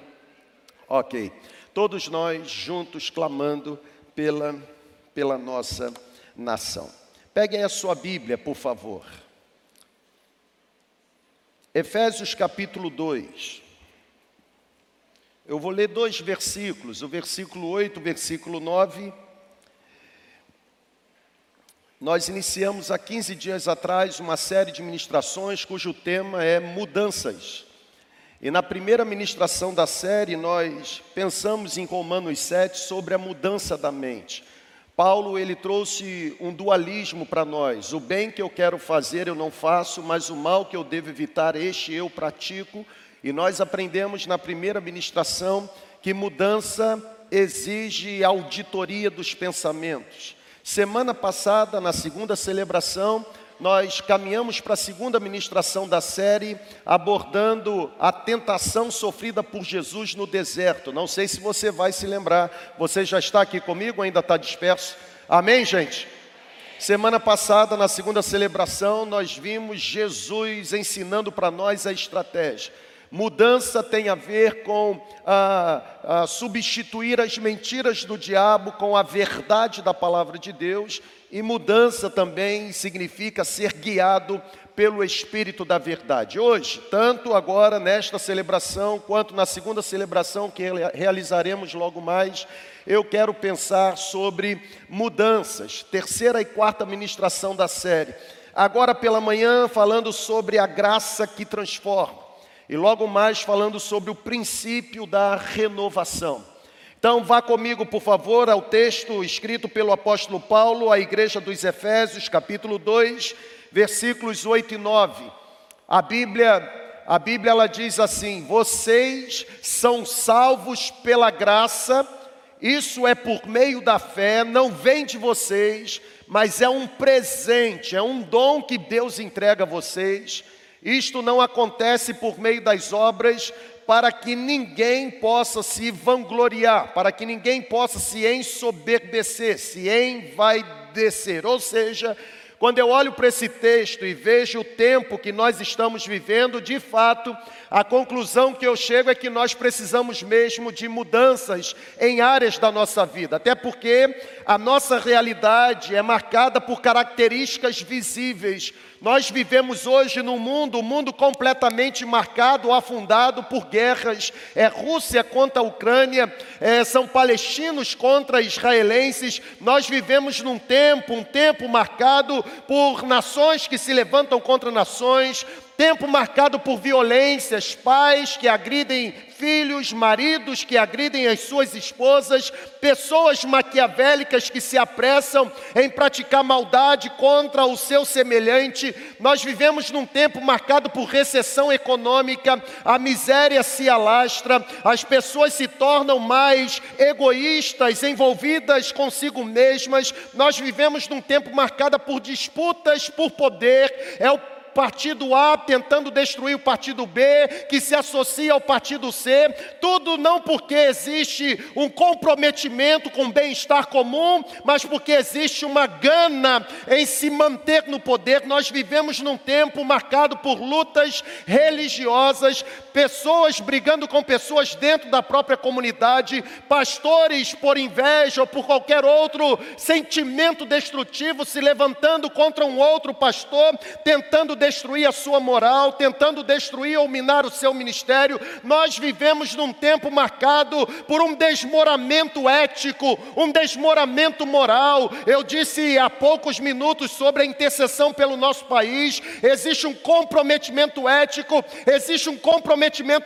Ok. todos nós juntos clamando pela, pela nossa nação. Pegue aí a sua Bíblia, por favor. Efésios capítulo 2. Eu vou ler dois versículos, o versículo 8, o versículo 9. Nós iniciamos há 15 dias atrás uma série de ministrações cujo tema é mudanças. E na primeira ministração da série, nós pensamos em Romanos 7 sobre a mudança da mente. Paulo ele trouxe um dualismo para nós. O bem que eu quero fazer eu não faço, mas o mal que eu devo evitar este eu pratico. E nós aprendemos na primeira ministração que mudança exige auditoria dos pensamentos. Semana passada, na segunda celebração, nós caminhamos para a segunda ministração da série, abordando a tentação sofrida por Jesus no deserto. Não sei se você vai se lembrar, você já está aqui comigo, ainda está disperso? Amém, gente? Semana passada, na segunda celebração, nós vimos Jesus ensinando para nós a estratégia. Mudança tem a ver com ah, ah, substituir as mentiras do diabo com a verdade da palavra de Deus e mudança também significa ser guiado pelo Espírito da Verdade. Hoje, tanto agora nesta celebração, quanto na segunda celebração que realizaremos logo mais, eu quero pensar sobre mudanças, terceira e quarta ministração da série. Agora pela manhã, falando sobre a graça que transforma, e logo mais falando sobre o princípio da renovação. Então, vá comigo, por favor, ao texto escrito pelo apóstolo Paulo à igreja dos Efésios, capítulo 2, versículos 8 e 9. A Bíblia, a Bíblia ela diz assim: "Vocês são salvos pela graça, isso é por meio da fé, não vem de vocês, mas é um presente, é um dom que Deus entrega a vocês." Isto não acontece por meio das obras, para que ninguém possa se vangloriar, para que ninguém possa se ensoberbecer, se envaidecer. Ou seja, quando eu olho para esse texto e vejo o tempo que nós estamos vivendo, de fato, a conclusão que eu chego é que nós precisamos mesmo de mudanças em áreas da nossa vida, até porque a nossa realidade é marcada por características visíveis nós vivemos hoje num mundo, um mundo completamente marcado, afundado por guerras. É Rússia contra a Ucrânia, é, são palestinos contra israelenses. Nós vivemos num tempo, um tempo marcado por nações que se levantam contra nações, tempo marcado por violências, pais que agridem filhos, maridos que agridem as suas esposas, pessoas maquiavélicas que se apressam em praticar maldade contra o seu semelhante. Nós vivemos num tempo marcado por recessão econômica, a miséria se alastra, as pessoas se tornam mais egoístas, envolvidas consigo mesmas. Nós vivemos num tempo marcado por disputas por poder, é o partido A tentando destruir o partido B, que se associa ao partido C, tudo não porque existe um comprometimento com o bem-estar comum, mas porque existe uma gana em se manter no poder. Nós vivemos num tempo marcado por lutas religiosas, pessoas brigando com pessoas dentro da própria comunidade, pastores por inveja ou por qualquer outro sentimento destrutivo se levantando contra um outro pastor, tentando destruir a sua moral, tentando destruir ou minar o seu ministério. Nós vivemos num tempo marcado por um desmoramento ético, um desmoramento moral. Eu disse há poucos minutos sobre a intercessão pelo nosso país. Existe um comprometimento ético, existe um comprometimento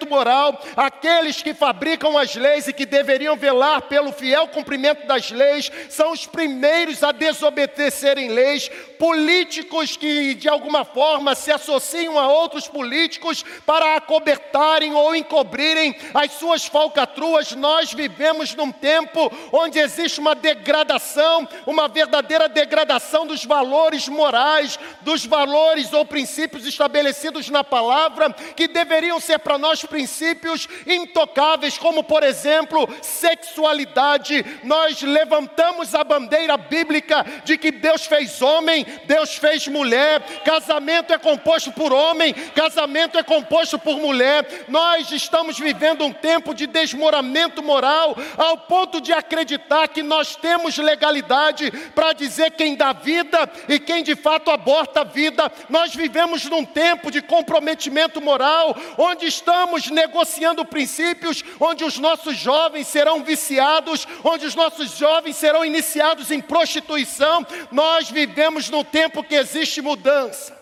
moral. Aqueles que fabricam as leis e que deveriam velar pelo fiel cumprimento das leis são os primeiros a desobedecerem leis. Políticos que de alguma forma se associam a outros políticos para acobertarem ou encobrirem as suas falcatruas. Nós vivemos num tempo onde existe uma degradação, uma verdadeira degradação dos valores morais, dos valores ou princípios estabelecidos na palavra, que deveriam ser para nós princípios intocáveis, como por exemplo, sexualidade. Nós levantamos a bandeira bíblica de que Deus fez homem, Deus fez mulher, casamento é composto por homem, casamento é composto por mulher. Nós estamos vivendo um tempo de desmoramento moral, ao ponto de acreditar que nós temos legalidade para dizer quem dá vida e quem de fato aborta a vida. Nós vivemos num tempo de comprometimento moral, onde estamos negociando princípios, onde os nossos jovens serão viciados, onde os nossos jovens serão iniciados em prostituição. Nós vivemos num tempo que existe mudança.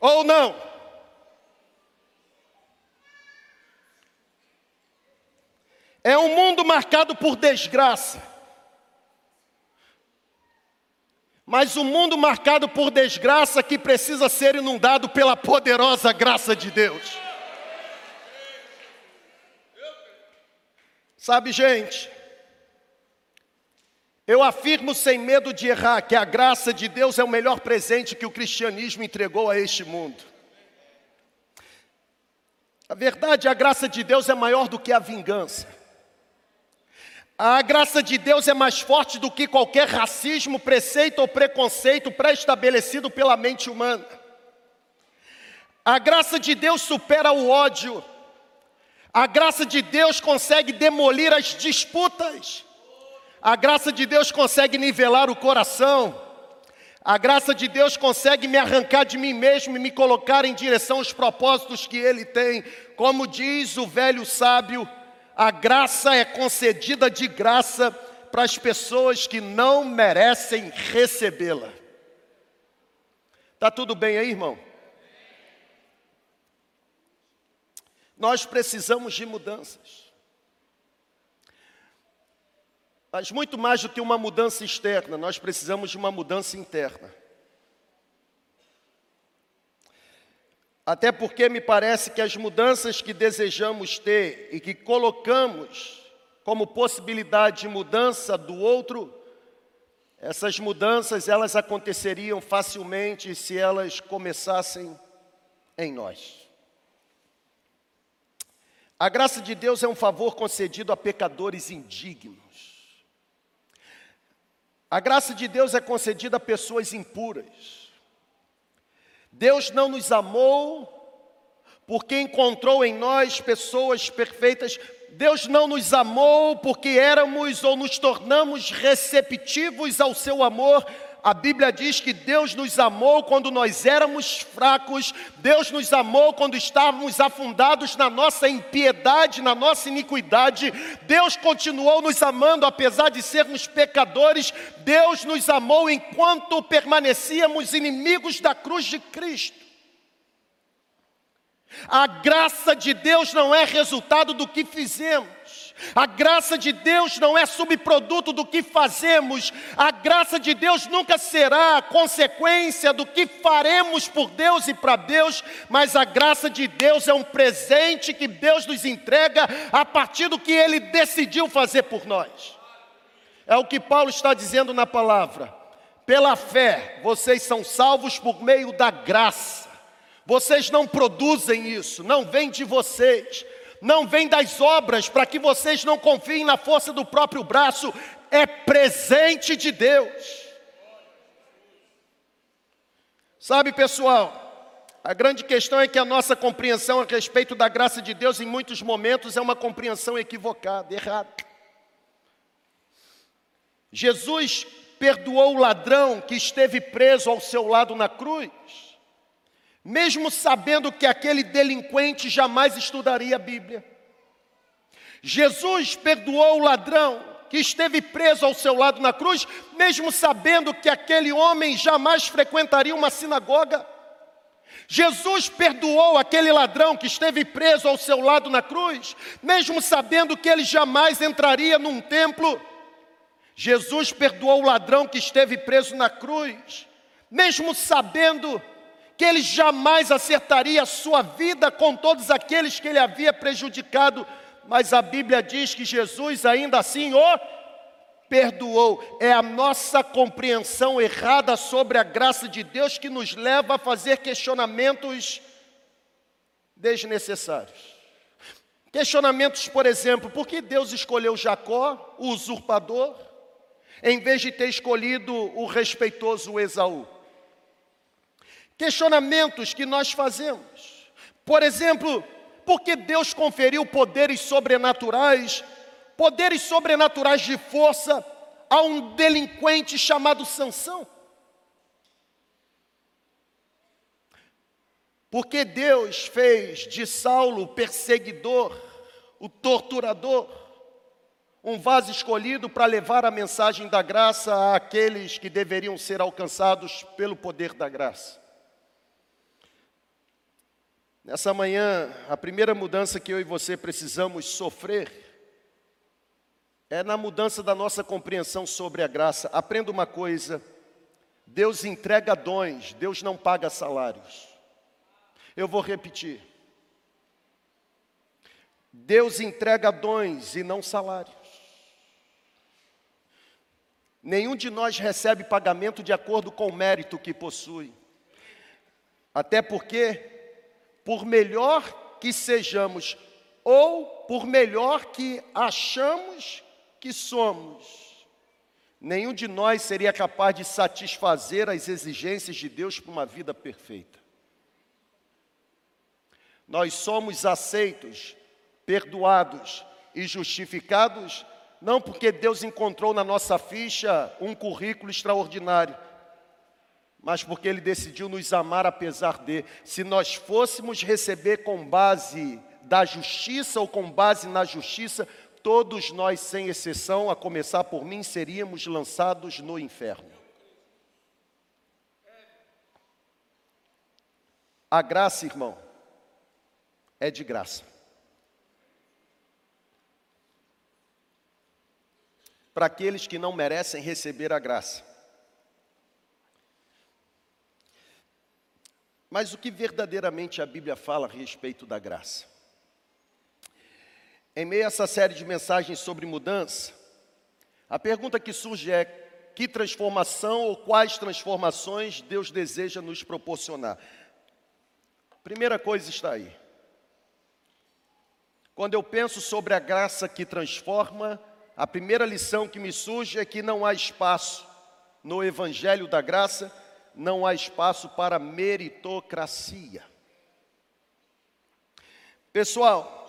Ou não? É um mundo marcado por desgraça. Mas um mundo marcado por desgraça que precisa ser inundado pela poderosa graça de Deus. Sabe, gente, eu afirmo sem medo de errar que a graça de Deus é o melhor presente que o cristianismo entregou a este mundo. A verdade, a graça de Deus é maior do que a vingança. A graça de Deus é mais forte do que qualquer racismo, preceito ou preconceito pré-estabelecido pela mente humana. A graça de Deus supera o ódio. A graça de Deus consegue demolir as disputas. A graça de Deus consegue nivelar o coração. A graça de Deus consegue me arrancar de mim mesmo e me colocar em direção aos propósitos que Ele tem. Como diz o velho sábio, a graça é concedida de graça para as pessoas que não merecem recebê-la. Tá tudo bem aí, irmão? Nós precisamos de mudanças. Mas muito mais do que uma mudança externa, nós precisamos de uma mudança interna. Até porque me parece que as mudanças que desejamos ter e que colocamos como possibilidade de mudança do outro, essas mudanças elas aconteceriam facilmente se elas começassem em nós. A graça de Deus é um favor concedido a pecadores indignos. A graça de Deus é concedida a pessoas impuras. Deus não nos amou porque encontrou em nós pessoas perfeitas. Deus não nos amou porque éramos ou nos tornamos receptivos ao seu amor a Bíblia diz que Deus nos amou quando nós éramos fracos, Deus nos amou quando estávamos afundados na nossa impiedade, na nossa iniquidade. Deus continuou nos amando apesar de sermos pecadores. Deus nos amou enquanto permanecíamos inimigos da cruz de Cristo. A graça de Deus não é resultado do que fizemos. A graça de Deus não é subproduto do que fazemos, a graça de Deus nunca será consequência do que faremos por Deus e para Deus, mas a graça de Deus é um presente que Deus nos entrega a partir do que Ele decidiu fazer por nós. É o que Paulo está dizendo na palavra. Pela fé, vocês são salvos por meio da graça. Vocês não produzem isso, não vem de vocês, não vem das obras, para que vocês não confiem na força do próprio braço, é presente de Deus. Sabe, pessoal, a grande questão é que a nossa compreensão a respeito da graça de Deus, em muitos momentos, é uma compreensão equivocada, errada. Jesus perdoou o ladrão que esteve preso ao seu lado na cruz mesmo sabendo que aquele delinquente jamais estudaria a Bíblia. Jesus perdoou o ladrão que esteve preso ao seu lado na cruz, mesmo sabendo que aquele homem jamais frequentaria uma sinagoga. Jesus perdoou aquele ladrão que esteve preso ao seu lado na cruz, mesmo sabendo que ele jamais entraria num templo. Jesus perdoou o ladrão que esteve preso na cruz, mesmo sabendo que ele jamais acertaria a sua vida com todos aqueles que ele havia prejudicado, mas a Bíblia diz que Jesus ainda assim o perdoou. É a nossa compreensão errada sobre a graça de Deus que nos leva a fazer questionamentos desnecessários. Questionamentos, por exemplo, por que Deus escolheu Jacó, o usurpador, em vez de ter escolhido o respeitoso Esaú? Questionamentos que nós fazemos. Por exemplo, por que Deus conferiu poderes sobrenaturais poderes sobrenaturais de força a um delinquente chamado Sansão. Porque Deus fez de Saulo o perseguidor, o torturador, um vaso escolhido para levar a mensagem da graça àqueles que deveriam ser alcançados pelo poder da graça. Nessa manhã, a primeira mudança que eu e você precisamos sofrer é na mudança da nossa compreensão sobre a graça. Aprenda uma coisa: Deus entrega dons, Deus não paga salários. Eu vou repetir. Deus entrega dons e não salários. Nenhum de nós recebe pagamento de acordo com o mérito que possui. Até porque, por melhor que sejamos, ou por melhor que achamos que somos, nenhum de nós seria capaz de satisfazer as exigências de Deus para uma vida perfeita. Nós somos aceitos, perdoados e justificados, não porque Deus encontrou na nossa ficha um currículo extraordinário, mas porque Ele decidiu nos amar apesar de. Se nós fôssemos receber com base da justiça ou com base na justiça, todos nós, sem exceção, a começar por mim, seríamos lançados no inferno. A graça, irmão, é de graça. Para aqueles que não merecem receber a graça. Mas o que verdadeiramente a Bíblia fala a respeito da graça? Em meio a essa série de mensagens sobre mudança, a pergunta que surge é: que transformação ou quais transformações Deus deseja nos proporcionar? Primeira coisa está aí. Quando eu penso sobre a graça que transforma, a primeira lição que me surge é que não há espaço no Evangelho da Graça, não há espaço para meritocracia. Pessoal,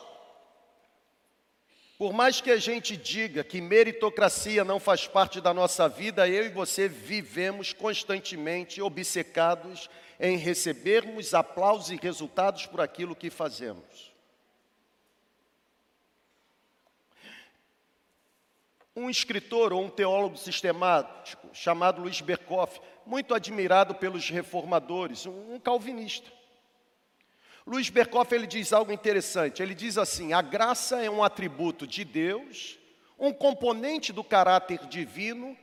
por mais que a gente diga que meritocracia não faz parte da nossa vida, eu e você vivemos constantemente obcecados em recebermos aplausos e resultados por aquilo que fazemos. Um escritor ou um teólogo sistemático chamado Luiz Berkoff, muito admirado pelos reformadores, um calvinista. Luiz Berkoff ele diz algo interessante. Ele diz assim: a graça é um atributo de Deus, um componente do caráter divino.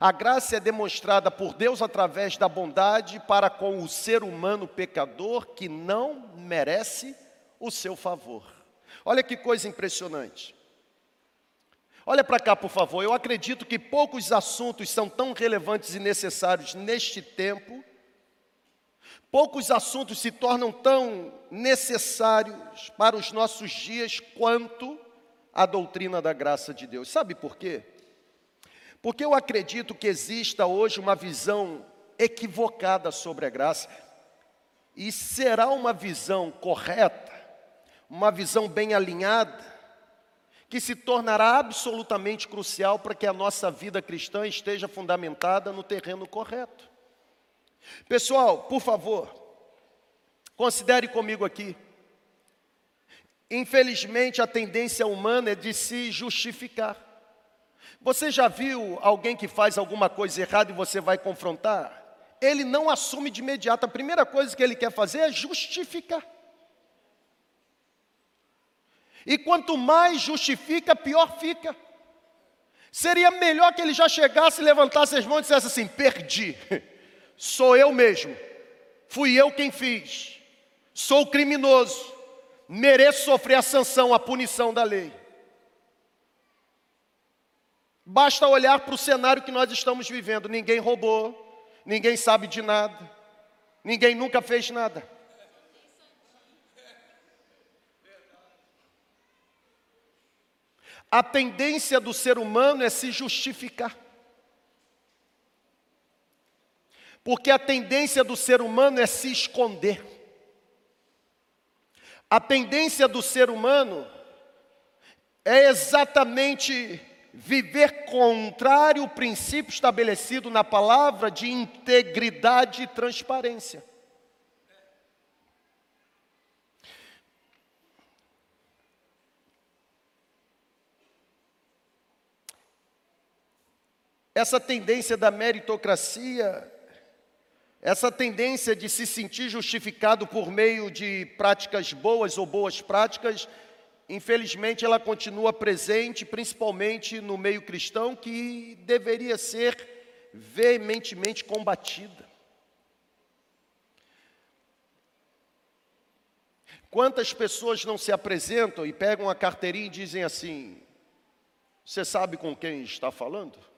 A graça é demonstrada por Deus através da bondade para com o ser humano pecador que não merece o seu favor. Olha que coisa impressionante. Olha para cá, por favor. Eu acredito que poucos assuntos são tão relevantes e necessários neste tempo Poucos assuntos se tornam tão necessários para os nossos dias quanto a doutrina da graça de Deus. Sabe por quê? Porque eu acredito que exista hoje uma visão equivocada sobre a graça, e será uma visão correta, uma visão bem alinhada, que se tornará absolutamente crucial para que a nossa vida cristã esteja fundamentada no terreno correto. Pessoal, por favor, considere comigo aqui. Infelizmente, a tendência humana é de se justificar. Você já viu alguém que faz alguma coisa errada e você vai confrontar? Ele não assume de imediato. A primeira coisa que ele quer fazer é justificar. E quanto mais justifica, pior fica. Seria melhor que ele já chegasse, levantasse as mãos e dissesse assim: perdi. sou eu mesmo, fui eu quem fiz, sou criminoso, mereço sofrer a sanção, a punição da lei. Basta olhar para o cenário que nós estamos vivendo: ninguém roubou, ninguém sabe de nada, ninguém nunca fez nada. A tendência do ser humano é se justificar. Porque a tendência do ser humano é se esconder. A tendência do ser humano é exatamente viver contrário ao princípio estabelecido na palavra de integridade e transparência. Essa tendência da meritocracia, essa tendência de se sentir justificado por meio de práticas boas ou boas práticas, infelizmente ela continua presente, principalmente no meio cristão, que deveria ser veementemente combatida. Quantas pessoas não se apresentam e pegam a carteirinha e dizem assim: Você sabe com quem está falando?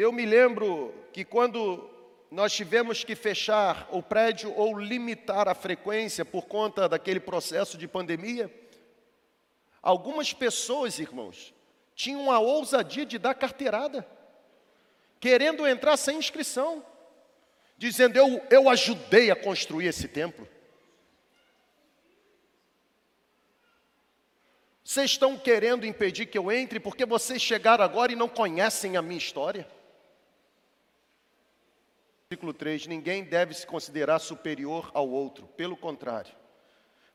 Eu me lembro que quando nós tivemos que fechar o prédio ou limitar a frequência por conta daquele processo de pandemia, algumas pessoas, irmãos, tinham a ousadia de dar carteirada, querendo entrar sem inscrição, dizendo: Eu, eu ajudei a construir esse templo. Vocês estão querendo impedir que eu entre porque vocês chegaram agora e não conhecem a minha história? Versículo 3: Ninguém deve se considerar superior ao outro, pelo contrário,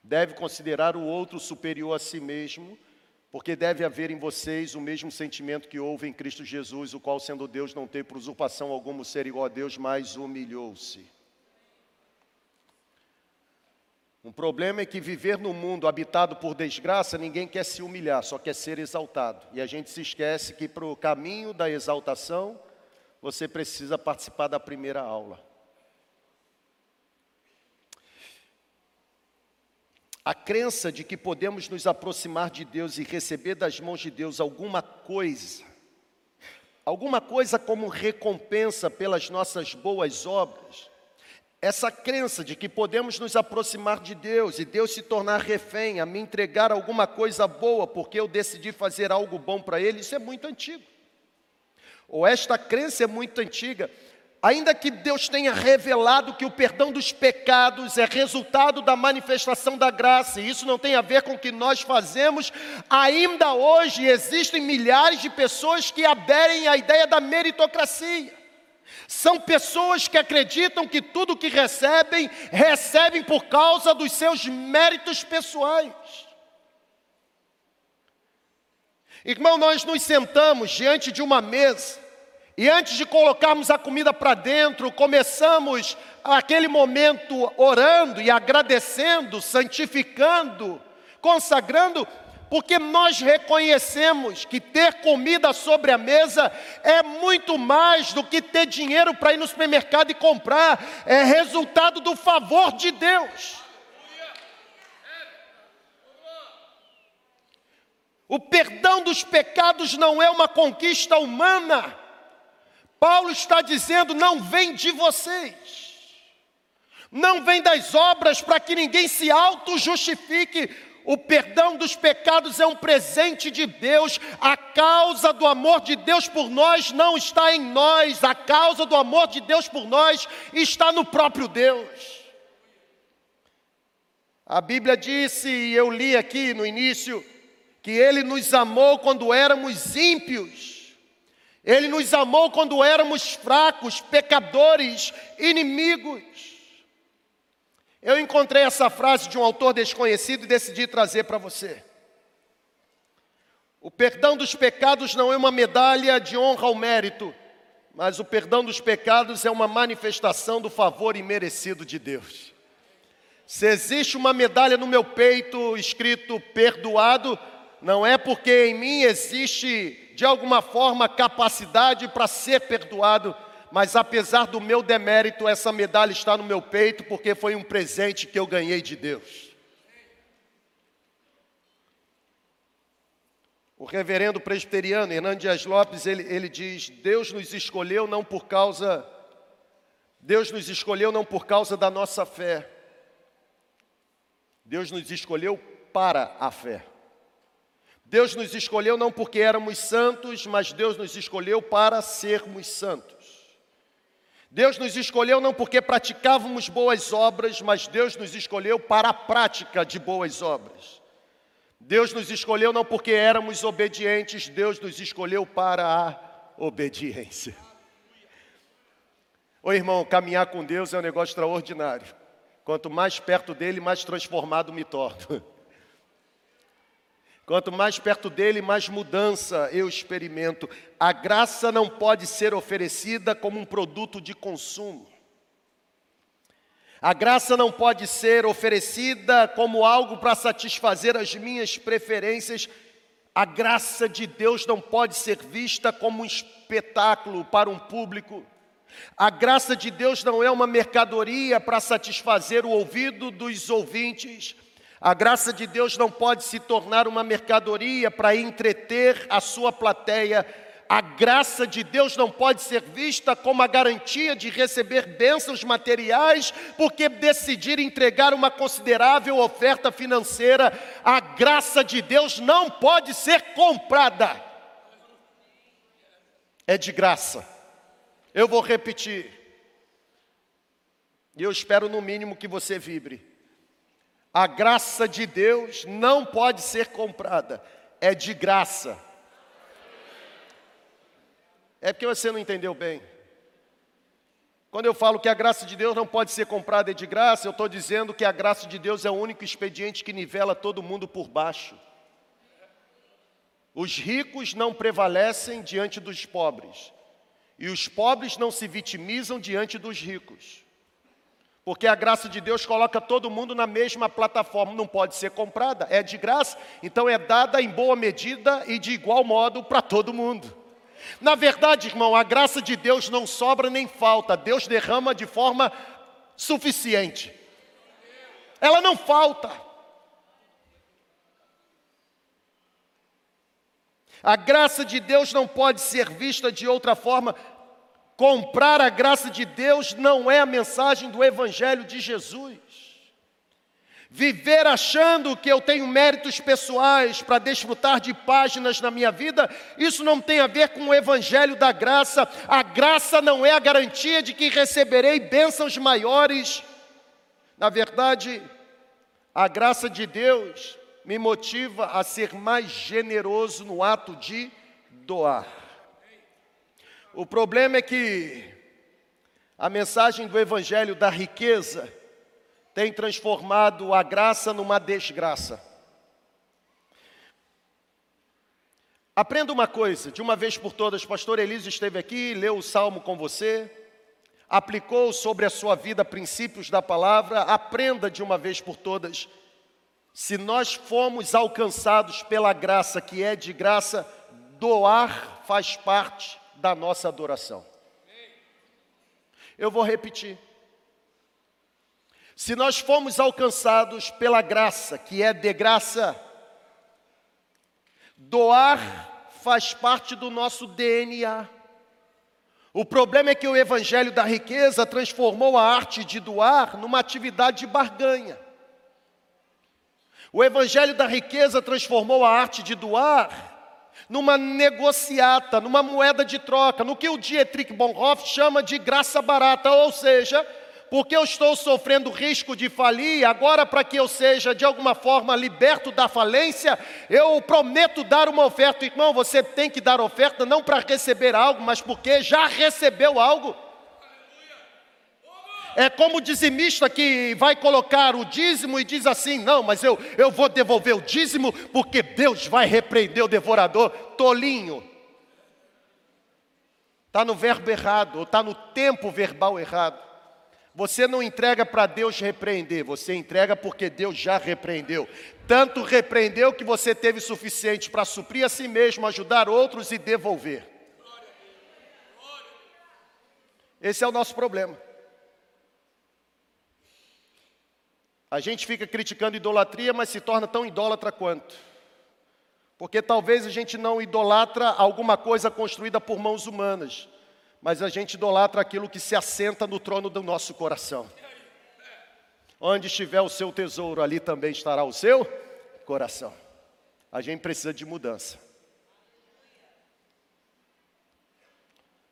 deve considerar o outro superior a si mesmo, porque deve haver em vocês o mesmo sentimento que houve em Cristo Jesus, o qual, sendo Deus, não teve por usurpação alguma ser igual a Deus, mas humilhou-se. Um problema é que viver no mundo habitado por desgraça, ninguém quer se humilhar, só quer ser exaltado. E a gente se esquece que para o caminho da exaltação, você precisa participar da primeira aula. A crença de que podemos nos aproximar de Deus e receber das mãos de Deus alguma coisa, alguma coisa como recompensa pelas nossas boas obras, essa crença de que podemos nos aproximar de Deus e Deus se tornar refém, a me entregar alguma coisa boa porque eu decidi fazer algo bom para Ele, isso é muito antigo ou esta crença é muito antiga, ainda que Deus tenha revelado que o perdão dos pecados é resultado da manifestação da graça, e isso não tem a ver com o que nós fazemos, ainda hoje existem milhares de pessoas que aderem à ideia da meritocracia. São pessoas que acreditam que tudo que recebem, recebem por causa dos seus méritos pessoais. Irmão, nós nos sentamos diante de uma mesa e antes de colocarmos a comida para dentro, começamos aquele momento orando e agradecendo, santificando, consagrando, porque nós reconhecemos que ter comida sobre a mesa é muito mais do que ter dinheiro para ir no supermercado e comprar, é resultado do favor de Deus. O perdão dos pecados não é uma conquista humana. Paulo está dizendo: não vem de vocês, não vem das obras para que ninguém se auto-justifique. O perdão dos pecados é um presente de Deus. A causa do amor de Deus por nós não está em nós, a causa do amor de Deus por nós está no próprio Deus. A Bíblia disse, e eu li aqui no início, que Ele nos amou quando éramos ímpios. Ele nos amou quando éramos fracos, pecadores, inimigos. Eu encontrei essa frase de um autor desconhecido e decidi trazer para você. O perdão dos pecados não é uma medalha de honra ao mérito, mas o perdão dos pecados é uma manifestação do favor imerecido de Deus. Se existe uma medalha no meu peito escrito perdoado, não é porque em mim existe de alguma forma capacidade para ser perdoado, mas apesar do meu demérito, essa medalha está no meu peito porque foi um presente que eu ganhei de Deus. O reverendo presbiteriano Hernando Dias Lopes, ele, ele diz: Deus nos escolheu não por causa, Deus nos escolheu não por causa da nossa fé, Deus nos escolheu para a fé. Deus nos escolheu não porque éramos santos, mas Deus nos escolheu para sermos santos. Deus nos escolheu não porque praticávamos boas obras, mas Deus nos escolheu para a prática de boas obras. Deus nos escolheu não porque éramos obedientes, Deus nos escolheu para a obediência. Ô irmão, caminhar com Deus é um negócio extraordinário. Quanto mais perto dele, mais transformado me torno. Quanto mais perto dele, mais mudança eu experimento. A graça não pode ser oferecida como um produto de consumo. A graça não pode ser oferecida como algo para satisfazer as minhas preferências. A graça de Deus não pode ser vista como um espetáculo para um público. A graça de Deus não é uma mercadoria para satisfazer o ouvido dos ouvintes. A graça de Deus não pode se tornar uma mercadoria para entreter a sua plateia. A graça de Deus não pode ser vista como a garantia de receber bênçãos materiais, porque decidir entregar uma considerável oferta financeira. A graça de Deus não pode ser comprada. É de graça. Eu vou repetir. E eu espero no mínimo que você vibre. A graça de Deus não pode ser comprada, é de graça. É porque você não entendeu bem. Quando eu falo que a graça de Deus não pode ser comprada é de graça, eu estou dizendo que a graça de Deus é o único expediente que nivela todo mundo por baixo. Os ricos não prevalecem diante dos pobres, e os pobres não se vitimizam diante dos ricos. Porque a graça de Deus coloca todo mundo na mesma plataforma, não pode ser comprada, é de graça, então é dada em boa medida e de igual modo para todo mundo. Na verdade, irmão, a graça de Deus não sobra nem falta, Deus derrama de forma suficiente. Ela não falta. A graça de Deus não pode ser vista de outra forma Comprar a graça de Deus não é a mensagem do Evangelho de Jesus. Viver achando que eu tenho méritos pessoais para desfrutar de páginas na minha vida, isso não tem a ver com o Evangelho da graça. A graça não é a garantia de que receberei bênçãos maiores. Na verdade, a graça de Deus me motiva a ser mais generoso no ato de doar. O problema é que a mensagem do Evangelho da riqueza tem transformado a graça numa desgraça. Aprenda uma coisa, de uma vez por todas, pastor Elísio esteve aqui, leu o salmo com você, aplicou sobre a sua vida princípios da palavra, aprenda de uma vez por todas. Se nós fomos alcançados pela graça que é de graça, doar faz parte da nossa adoração. Eu vou repetir. Se nós fomos alcançados pela graça, que é de graça, doar faz parte do nosso DNA. O problema é que o evangelho da riqueza transformou a arte de doar numa atividade de barganha. O evangelho da riqueza transformou a arte de doar numa negociata, numa moeda de troca, no que o Dietrich Bonhoeffer chama de graça barata, ou seja, porque eu estou sofrendo risco de falir, agora para que eu seja de alguma forma liberto da falência, eu prometo dar uma oferta. Irmão, você tem que dar oferta não para receber algo, mas porque já recebeu algo. É como o dizimista que vai colocar o dízimo e diz assim: não, mas eu, eu vou devolver o dízimo porque Deus vai repreender o devorador. Tolinho. Está no verbo errado, ou está no tempo verbal errado. Você não entrega para Deus repreender, você entrega porque Deus já repreendeu. Tanto repreendeu que você teve suficiente para suprir a si mesmo, ajudar outros e devolver. Esse é o nosso problema. A gente fica criticando idolatria, mas se torna tão idólatra quanto. Porque talvez a gente não idolatra alguma coisa construída por mãos humanas, mas a gente idolatra aquilo que se assenta no trono do nosso coração. Onde estiver o seu tesouro, ali também estará o seu coração. A gente precisa de mudança.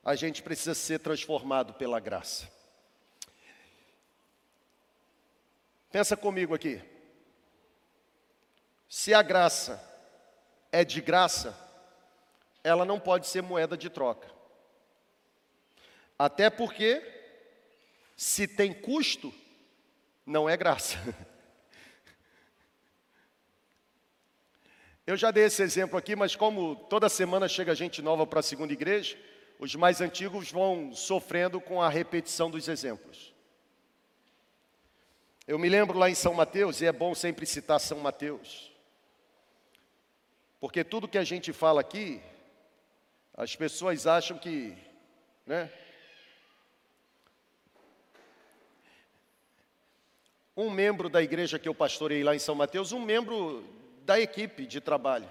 A gente precisa ser transformado pela graça. Pensa comigo aqui. Se a graça é de graça, ela não pode ser moeda de troca. Até porque, se tem custo, não é graça. Eu já dei esse exemplo aqui, mas como toda semana chega gente nova para a segunda igreja, os mais antigos vão sofrendo com a repetição dos exemplos. Eu me lembro lá em São Mateus, e é bom sempre citar São Mateus, porque tudo que a gente fala aqui, as pessoas acham que, né? Um membro da igreja que eu pastorei lá em São Mateus, um membro da equipe de trabalho.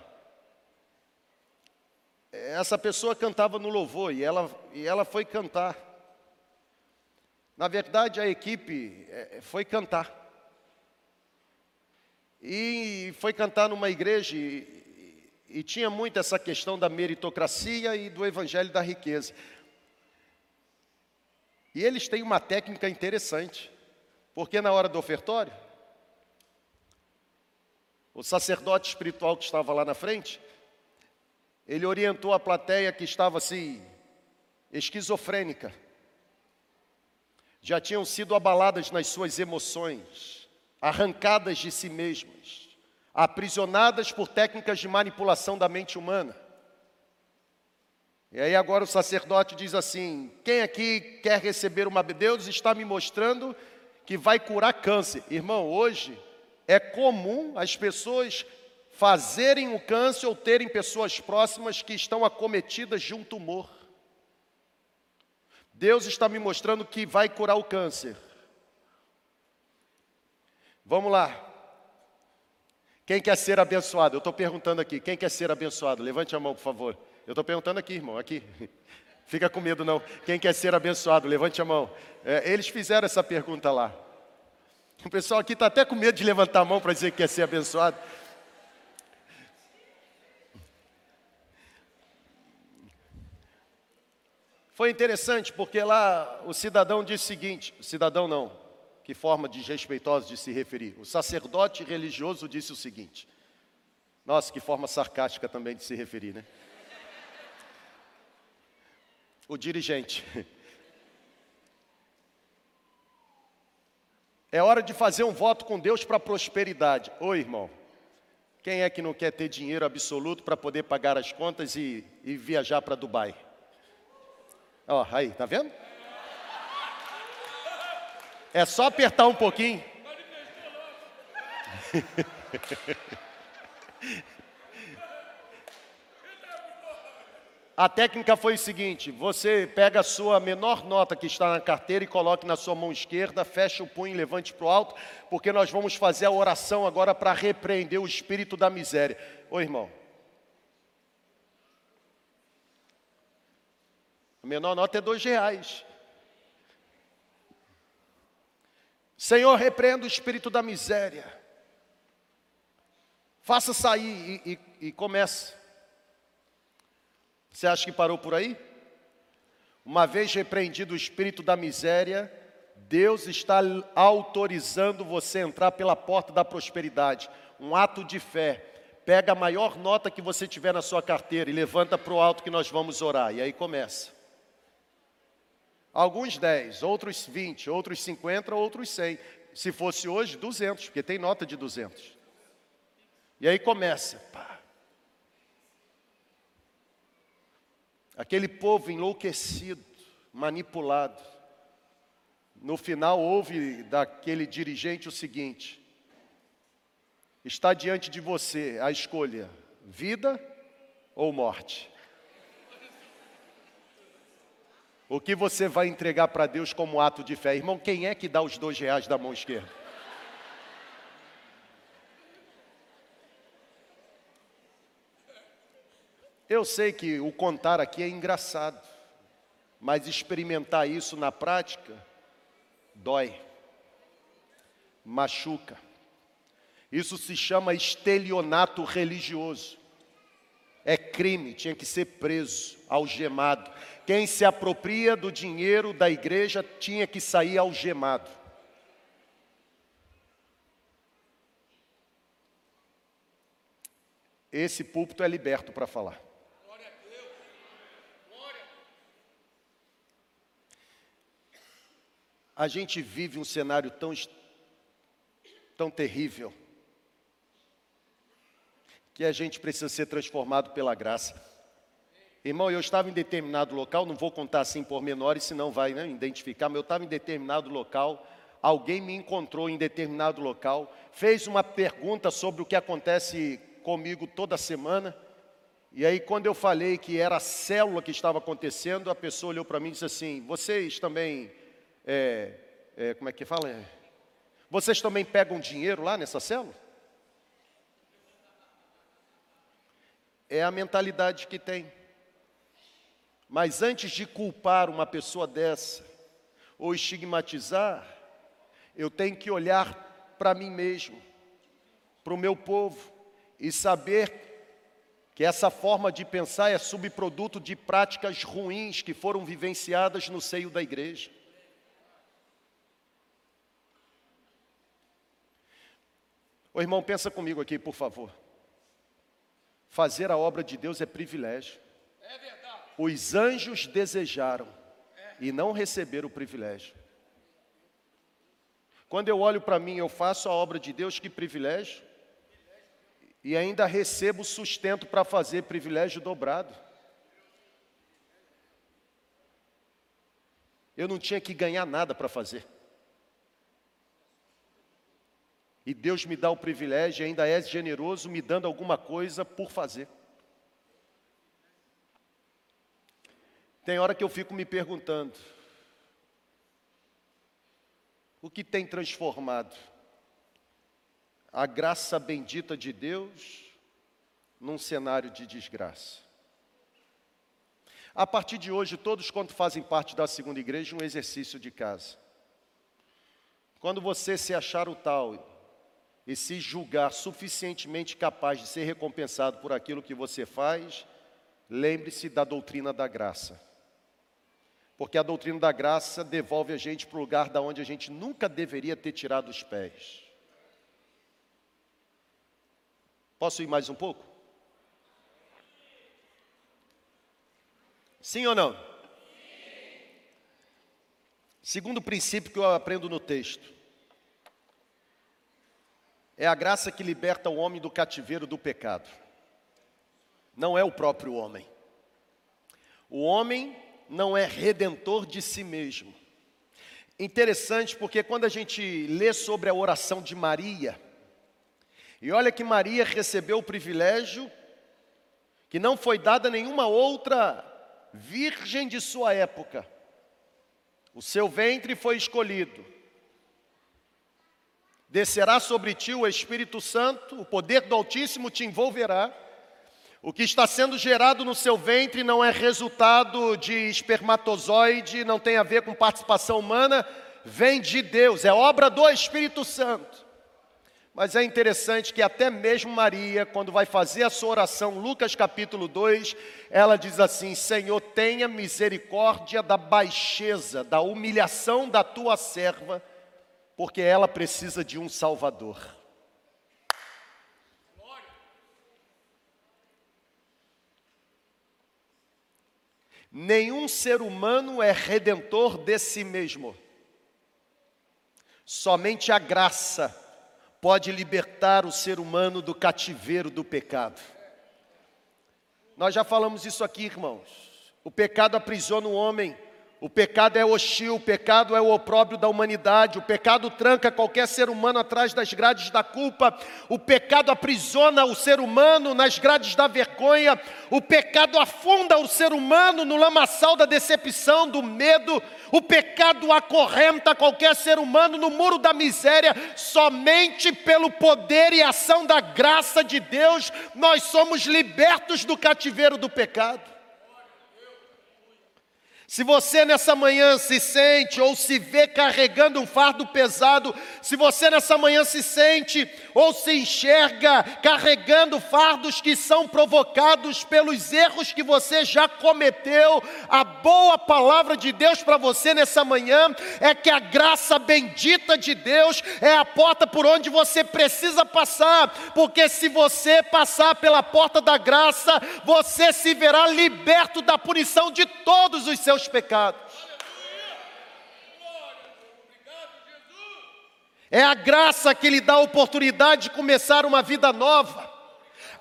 Essa pessoa cantava no louvor e ela, e ela foi cantar. Na verdade, a equipe é, foi cantar. E foi cantar numa igreja e, e tinha muito essa questão da meritocracia e do evangelho da riqueza. E eles têm uma técnica interessante, porque na hora do ofertório, o sacerdote espiritual que estava lá na frente, ele orientou a plateia que estava assim, esquizofrênica. Já tinham sido abaladas nas suas emoções, arrancadas de si mesmas, aprisionadas por técnicas de manipulação da mente humana. E aí agora o sacerdote diz assim: quem aqui quer receber uma Deus está me mostrando que vai curar câncer. Irmão, hoje é comum as pessoas fazerem o câncer ou terem pessoas próximas que estão acometidas de um tumor. Deus está me mostrando que vai curar o câncer. Vamos lá. Quem quer ser abençoado? Eu estou perguntando aqui. Quem quer ser abençoado? Levante a mão, por favor. Eu estou perguntando aqui, irmão. Aqui. Fica com medo, não. Quem quer ser abençoado? Levante a mão. É, eles fizeram essa pergunta lá. O pessoal aqui está até com medo de levantar a mão para dizer que quer ser abençoado. Foi interessante porque lá o cidadão disse o seguinte: cidadão não, que forma desrespeitosa de se referir. O sacerdote religioso disse o seguinte: nossa, que forma sarcástica também de se referir, né? O dirigente. É hora de fazer um voto com Deus para prosperidade. Oi, irmão. Quem é que não quer ter dinheiro absoluto para poder pagar as contas e, e viajar para Dubai? Ó, aí, tá vendo? É só apertar um pouquinho. A técnica foi o seguinte: você pega a sua menor nota que está na carteira e coloque na sua mão esquerda, fecha o punho e levante para o alto, porque nós vamos fazer a oração agora para repreender o espírito da miséria. Ô irmão. A menor nota é dois reais. Senhor, repreenda o espírito da miséria. Faça sair e, e, e comece. Você acha que parou por aí? Uma vez repreendido o espírito da miséria, Deus está autorizando você a entrar pela porta da prosperidade. Um ato de fé. Pega a maior nota que você tiver na sua carteira e levanta para o alto que nós vamos orar. E aí começa. Alguns 10, outros 20, outros 50, outros 100. Se fosse hoje, 200, porque tem nota de 200. E aí começa. Pá. Aquele povo enlouquecido, manipulado. No final, houve daquele dirigente o seguinte: está diante de você a escolha, vida ou morte. O que você vai entregar para Deus como ato de fé? Irmão, quem é que dá os dois reais da mão esquerda? Eu sei que o contar aqui é engraçado, mas experimentar isso na prática dói, machuca. Isso se chama estelionato religioso. É crime, tinha que ser preso, algemado. Quem se apropria do dinheiro da igreja tinha que sair algemado. Esse púlpito é liberto para falar. A gente vive um cenário tão, tão terrível que a gente precisa ser transformado pela graça. Irmão, eu estava em determinado local, não vou contar assim por menores, senão vai né, identificar, mas eu estava em determinado local, alguém me encontrou em determinado local, fez uma pergunta sobre o que acontece comigo toda semana, e aí quando eu falei que era a célula que estava acontecendo, a pessoa olhou para mim e disse assim, vocês também, é, é, como é que fala? Vocês também pegam dinheiro lá nessa célula? É a mentalidade que tem. Mas antes de culpar uma pessoa dessa, ou estigmatizar, eu tenho que olhar para mim mesmo, para o meu povo, e saber que essa forma de pensar é subproduto de práticas ruins que foram vivenciadas no seio da igreja. O irmão, pensa comigo aqui, por favor. Fazer a obra de Deus é privilégio. É verdade. Os anjos desejaram é. e não receberam o privilégio. Quando eu olho para mim, eu faço a obra de Deus, que privilégio. E ainda recebo sustento para fazer privilégio dobrado. Eu não tinha que ganhar nada para fazer. E Deus me dá o privilégio, ainda é generoso, me dando alguma coisa por fazer. Tem hora que eu fico me perguntando: o que tem transformado a graça bendita de Deus num cenário de desgraça? A partir de hoje, todos quanto fazem parte da segunda igreja, um exercício de casa. Quando você se achar o tal e se julgar suficientemente capaz de ser recompensado por aquilo que você faz, lembre-se da doutrina da graça. Porque a doutrina da graça devolve a gente para o lugar da onde a gente nunca deveria ter tirado os pés. Posso ir mais um pouco? Sim ou não? Segundo princípio que eu aprendo no texto. É a graça que liberta o homem do cativeiro do pecado. Não é o próprio homem. O homem não é redentor de si mesmo. Interessante porque quando a gente lê sobre a oração de Maria, e olha que Maria recebeu o privilégio que não foi dada a nenhuma outra virgem de sua época. O seu ventre foi escolhido. Descerá sobre ti o Espírito Santo, o poder do Altíssimo te envolverá. O que está sendo gerado no seu ventre não é resultado de espermatozoide, não tem a ver com participação humana, vem de Deus, é obra do Espírito Santo. Mas é interessante que até mesmo Maria, quando vai fazer a sua oração, Lucas capítulo 2, ela diz assim: Senhor, tenha misericórdia da baixeza, da humilhação da tua serva porque ela precisa de um Salvador. Nenhum ser humano é redentor de si mesmo. Somente a graça pode libertar o ser humano do cativeiro do pecado. Nós já falamos isso aqui, irmãos. O pecado aprisiona o homem, O pecado é hostil, o pecado é o opróbrio da humanidade, o pecado tranca qualquer ser humano atrás das grades da culpa, o pecado aprisiona o ser humano nas grades da vergonha, o pecado afunda o ser humano no lamaçal da decepção, do medo, o pecado acorrenta qualquer ser humano no muro da miséria, somente pelo poder e ação da graça de Deus nós somos libertos do cativeiro do pecado. Se você nessa manhã se sente ou se vê carregando um fardo pesado, se você nessa manhã se sente ou se enxerga carregando fardos que são provocados pelos erros que você já cometeu, a boa palavra de Deus para você nessa manhã é que a graça bendita de Deus é a porta por onde você precisa passar, porque se você passar pela porta da graça, você se verá liberto da punição de todos os seus pecados. É a graça que lhe dá a oportunidade de começar uma vida nova.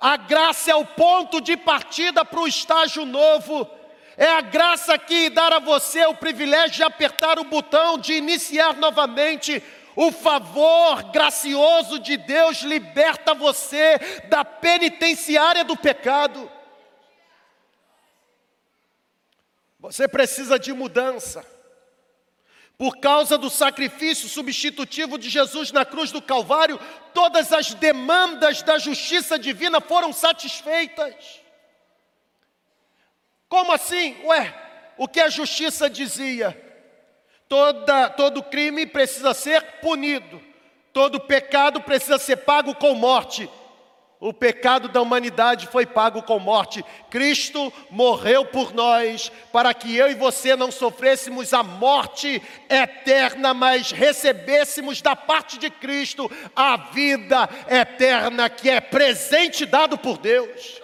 A graça é o ponto de partida para o estágio novo. É a graça que dá a você o privilégio de apertar o botão, de iniciar novamente. O favor gracioso de Deus liberta você da penitenciária do pecado. Você precisa de mudança. Por causa do sacrifício substitutivo de Jesus na cruz do Calvário, todas as demandas da justiça divina foram satisfeitas. Como assim? Ué, o que a justiça dizia? Toda, todo crime precisa ser punido, todo pecado precisa ser pago com morte. O pecado da humanidade foi pago com morte. Cristo morreu por nós, para que eu e você não sofrêssemos a morte eterna, mas recebêssemos da parte de Cristo a vida eterna, que é presente dado por Deus.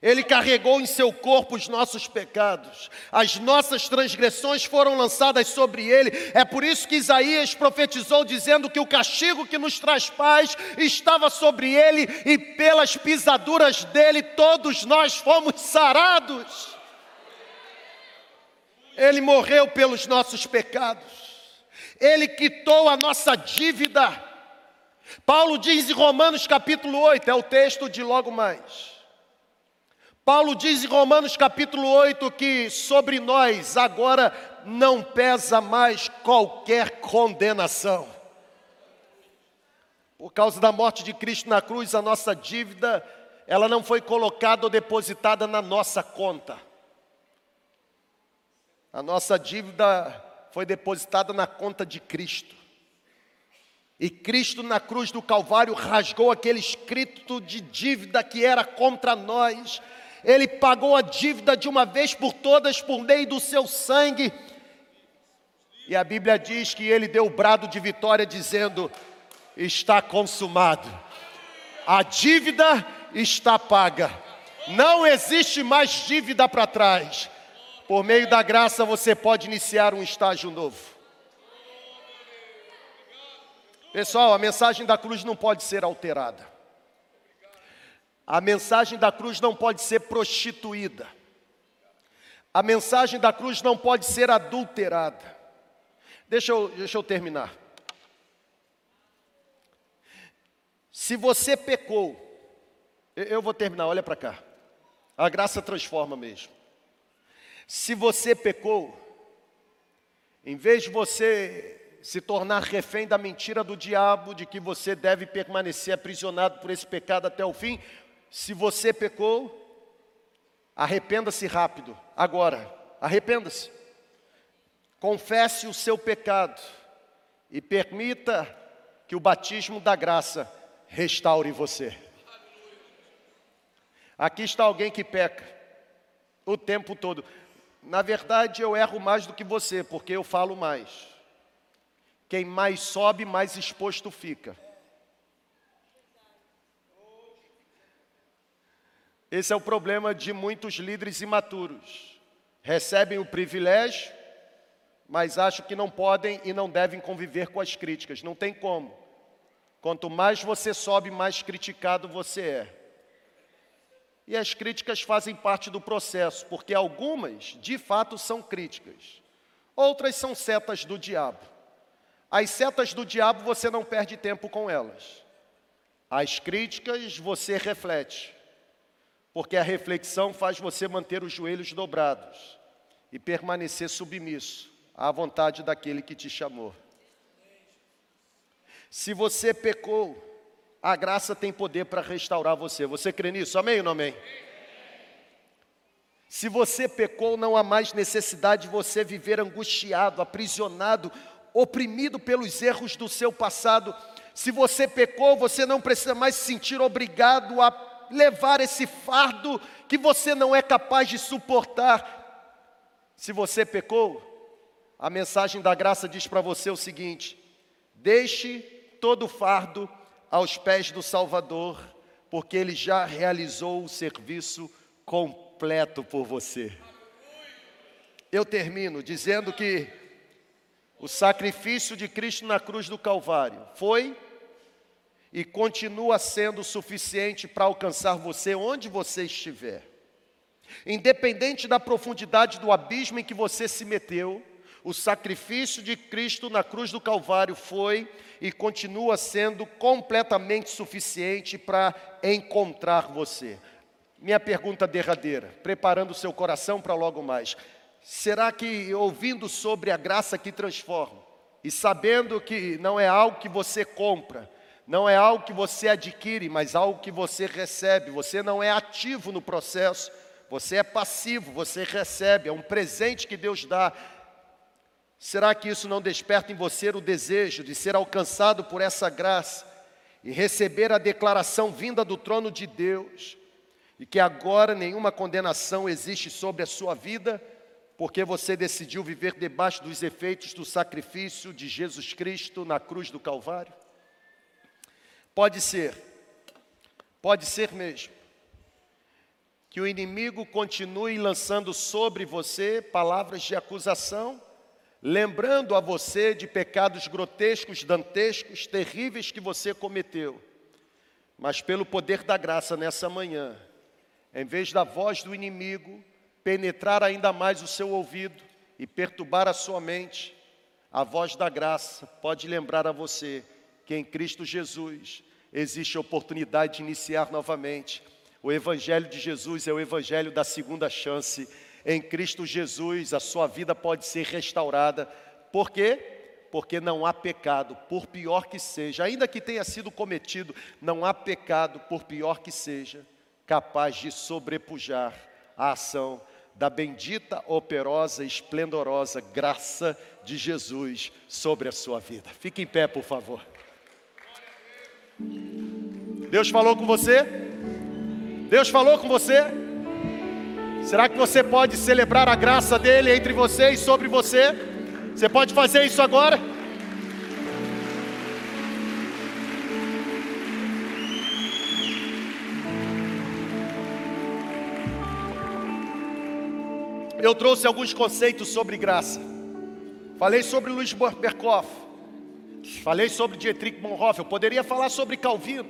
Ele carregou em seu corpo os nossos pecados, as nossas transgressões foram lançadas sobre ele. É por isso que Isaías profetizou, dizendo que o castigo que nos traz paz estava sobre ele, e pelas pisaduras dele todos nós fomos sarados. Ele morreu pelos nossos pecados, ele quitou a nossa dívida. Paulo diz em Romanos capítulo 8, é o texto de logo mais. Paulo diz em Romanos capítulo 8 que sobre nós agora não pesa mais qualquer condenação. Por causa da morte de Cristo na cruz, a nossa dívida, ela não foi colocada ou depositada na nossa conta. A nossa dívida foi depositada na conta de Cristo. E Cristo na cruz do Calvário rasgou aquele escrito de dívida que era contra nós ele pagou a dívida de uma vez por todas por meio do seu sangue. E a Bíblia diz que ele deu o brado de vitória, dizendo: Está consumado, a dívida está paga, não existe mais dívida para trás. Por meio da graça você pode iniciar um estágio novo. Pessoal, a mensagem da cruz não pode ser alterada. A mensagem da cruz não pode ser prostituída. A mensagem da cruz não pode ser adulterada. Deixa eu, deixa eu terminar. Se você pecou, eu vou terminar, olha para cá. A graça transforma mesmo. Se você pecou, em vez de você se tornar refém da mentira do diabo, de que você deve permanecer aprisionado por esse pecado até o fim, se você pecou, arrependa-se rápido, agora, arrependa-se. Confesse o seu pecado e permita que o batismo da graça restaure você. Aqui está alguém que peca o tempo todo. Na verdade, eu erro mais do que você, porque eu falo mais. Quem mais sobe, mais exposto fica. Esse é o problema de muitos líderes imaturos. Recebem o privilégio, mas acham que não podem e não devem conviver com as críticas. Não tem como. Quanto mais você sobe, mais criticado você é. E as críticas fazem parte do processo, porque algumas, de fato, são críticas. Outras são setas do diabo. As setas do diabo você não perde tempo com elas. As críticas você reflete, porque a reflexão faz você manter os joelhos dobrados e permanecer submisso à vontade daquele que te chamou. Se você pecou, a graça tem poder para restaurar você. Você crê nisso? Amém ou não amém? Se você pecou, não há mais necessidade de você viver angustiado, aprisionado, oprimido pelos erros do seu passado. Se você pecou, você não precisa mais se sentir obrigado a levar esse fardo que você não é capaz de suportar. Se você pecou, a mensagem da graça diz para você o seguinte: deixe todo o fardo aos pés do Salvador, porque ele já realizou o serviço completo por você. Eu termino dizendo que o sacrifício de Cristo na cruz do Calvário foi e continua sendo suficiente para alcançar você onde você estiver. Independente da profundidade do abismo em que você se meteu, o sacrifício de Cristo na cruz do Calvário foi e continua sendo completamente suficiente para encontrar você. Minha pergunta derradeira, preparando o seu coração para logo mais. Será que ouvindo sobre a graça que transforma e sabendo que não é algo que você compra, não é algo que você adquire, mas algo que você recebe, você não é ativo no processo, você é passivo, você recebe, é um presente que Deus dá Será que isso não desperta em você o desejo de ser alcançado por essa graça e receber a declaração vinda do trono de Deus, e que agora nenhuma condenação existe sobre a sua vida, porque você decidiu viver debaixo dos efeitos do sacrifício de Jesus Cristo na cruz do Calvário? Pode ser, pode ser mesmo, que o inimigo continue lançando sobre você palavras de acusação, lembrando a você de pecados grotescos, dantescos, terríveis que você cometeu. Mas pelo poder da graça nessa manhã, em vez da voz do inimigo penetrar ainda mais o seu ouvido e perturbar a sua mente, a voz da graça pode lembrar a você que em Cristo Jesus existe a oportunidade de iniciar novamente. O Evangelho de Jesus é o Evangelho da segunda chance em Cristo Jesus a sua vida pode ser restaurada. Por quê? Porque não há pecado, por pior que seja, ainda que tenha sido cometido, não há pecado, por pior que seja, capaz de sobrepujar a ação da bendita, operosa, esplendorosa graça de Jesus sobre a sua vida. Fique em pé, por favor. Deus falou com você? Deus falou com você? Será que você pode celebrar a graça dele entre você e sobre você? Você pode fazer isso agora? Eu trouxe alguns conceitos sobre graça. Falei sobre Luiz Berkoff. Falei sobre Dietrich Bonhoeffer. Eu poderia falar sobre Calvino.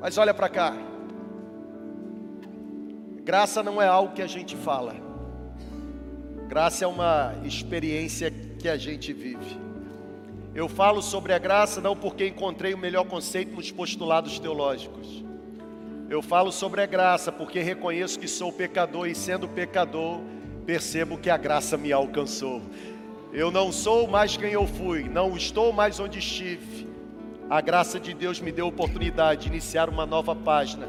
Mas olha para cá. Graça não é algo que a gente fala. Graça é uma experiência que a gente vive. Eu falo sobre a graça não porque encontrei o melhor conceito nos postulados teológicos. Eu falo sobre a graça porque reconheço que sou pecador e, sendo pecador, percebo que a graça me alcançou. Eu não sou mais quem eu fui, não estou mais onde estive. A graça de Deus me deu a oportunidade de iniciar uma nova página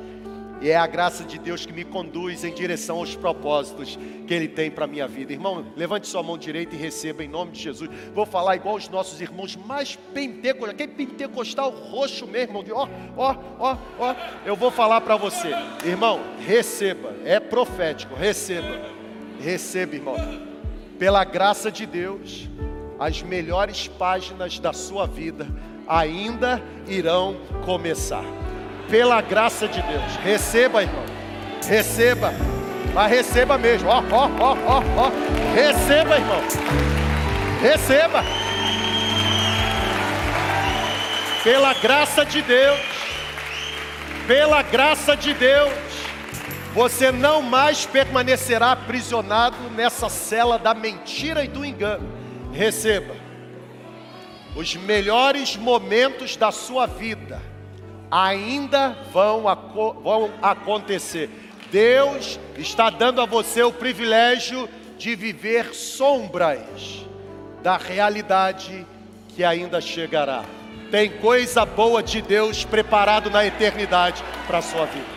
e é a graça de Deus que me conduz em direção aos propósitos que Ele tem para a minha vida. Irmão, levante sua mão direita e receba em nome de Jesus. Vou falar igual os nossos irmãos mais pentecostais, aquele pentecostal roxo mesmo, ó, ó, ó, ó. Eu vou falar para você, irmão, receba, é profético, receba, receba, irmão. Pela graça de Deus, as melhores páginas da sua vida ainda irão começar pela graça de Deus. Receba, irmão. Receba. Mas receba mesmo. Ó, ó, ó, ó, ó. Receba, irmão. Receba. Pela graça de Deus. pela graça de Deus, você não mais permanecerá aprisionado nessa cela da mentira e do engano. Receba. Os melhores momentos da sua vida ainda vão, vão acontecer. Deus está dando a você o privilégio de viver sombras da realidade que ainda chegará. Tem coisa boa de Deus preparado na eternidade para a sua vida.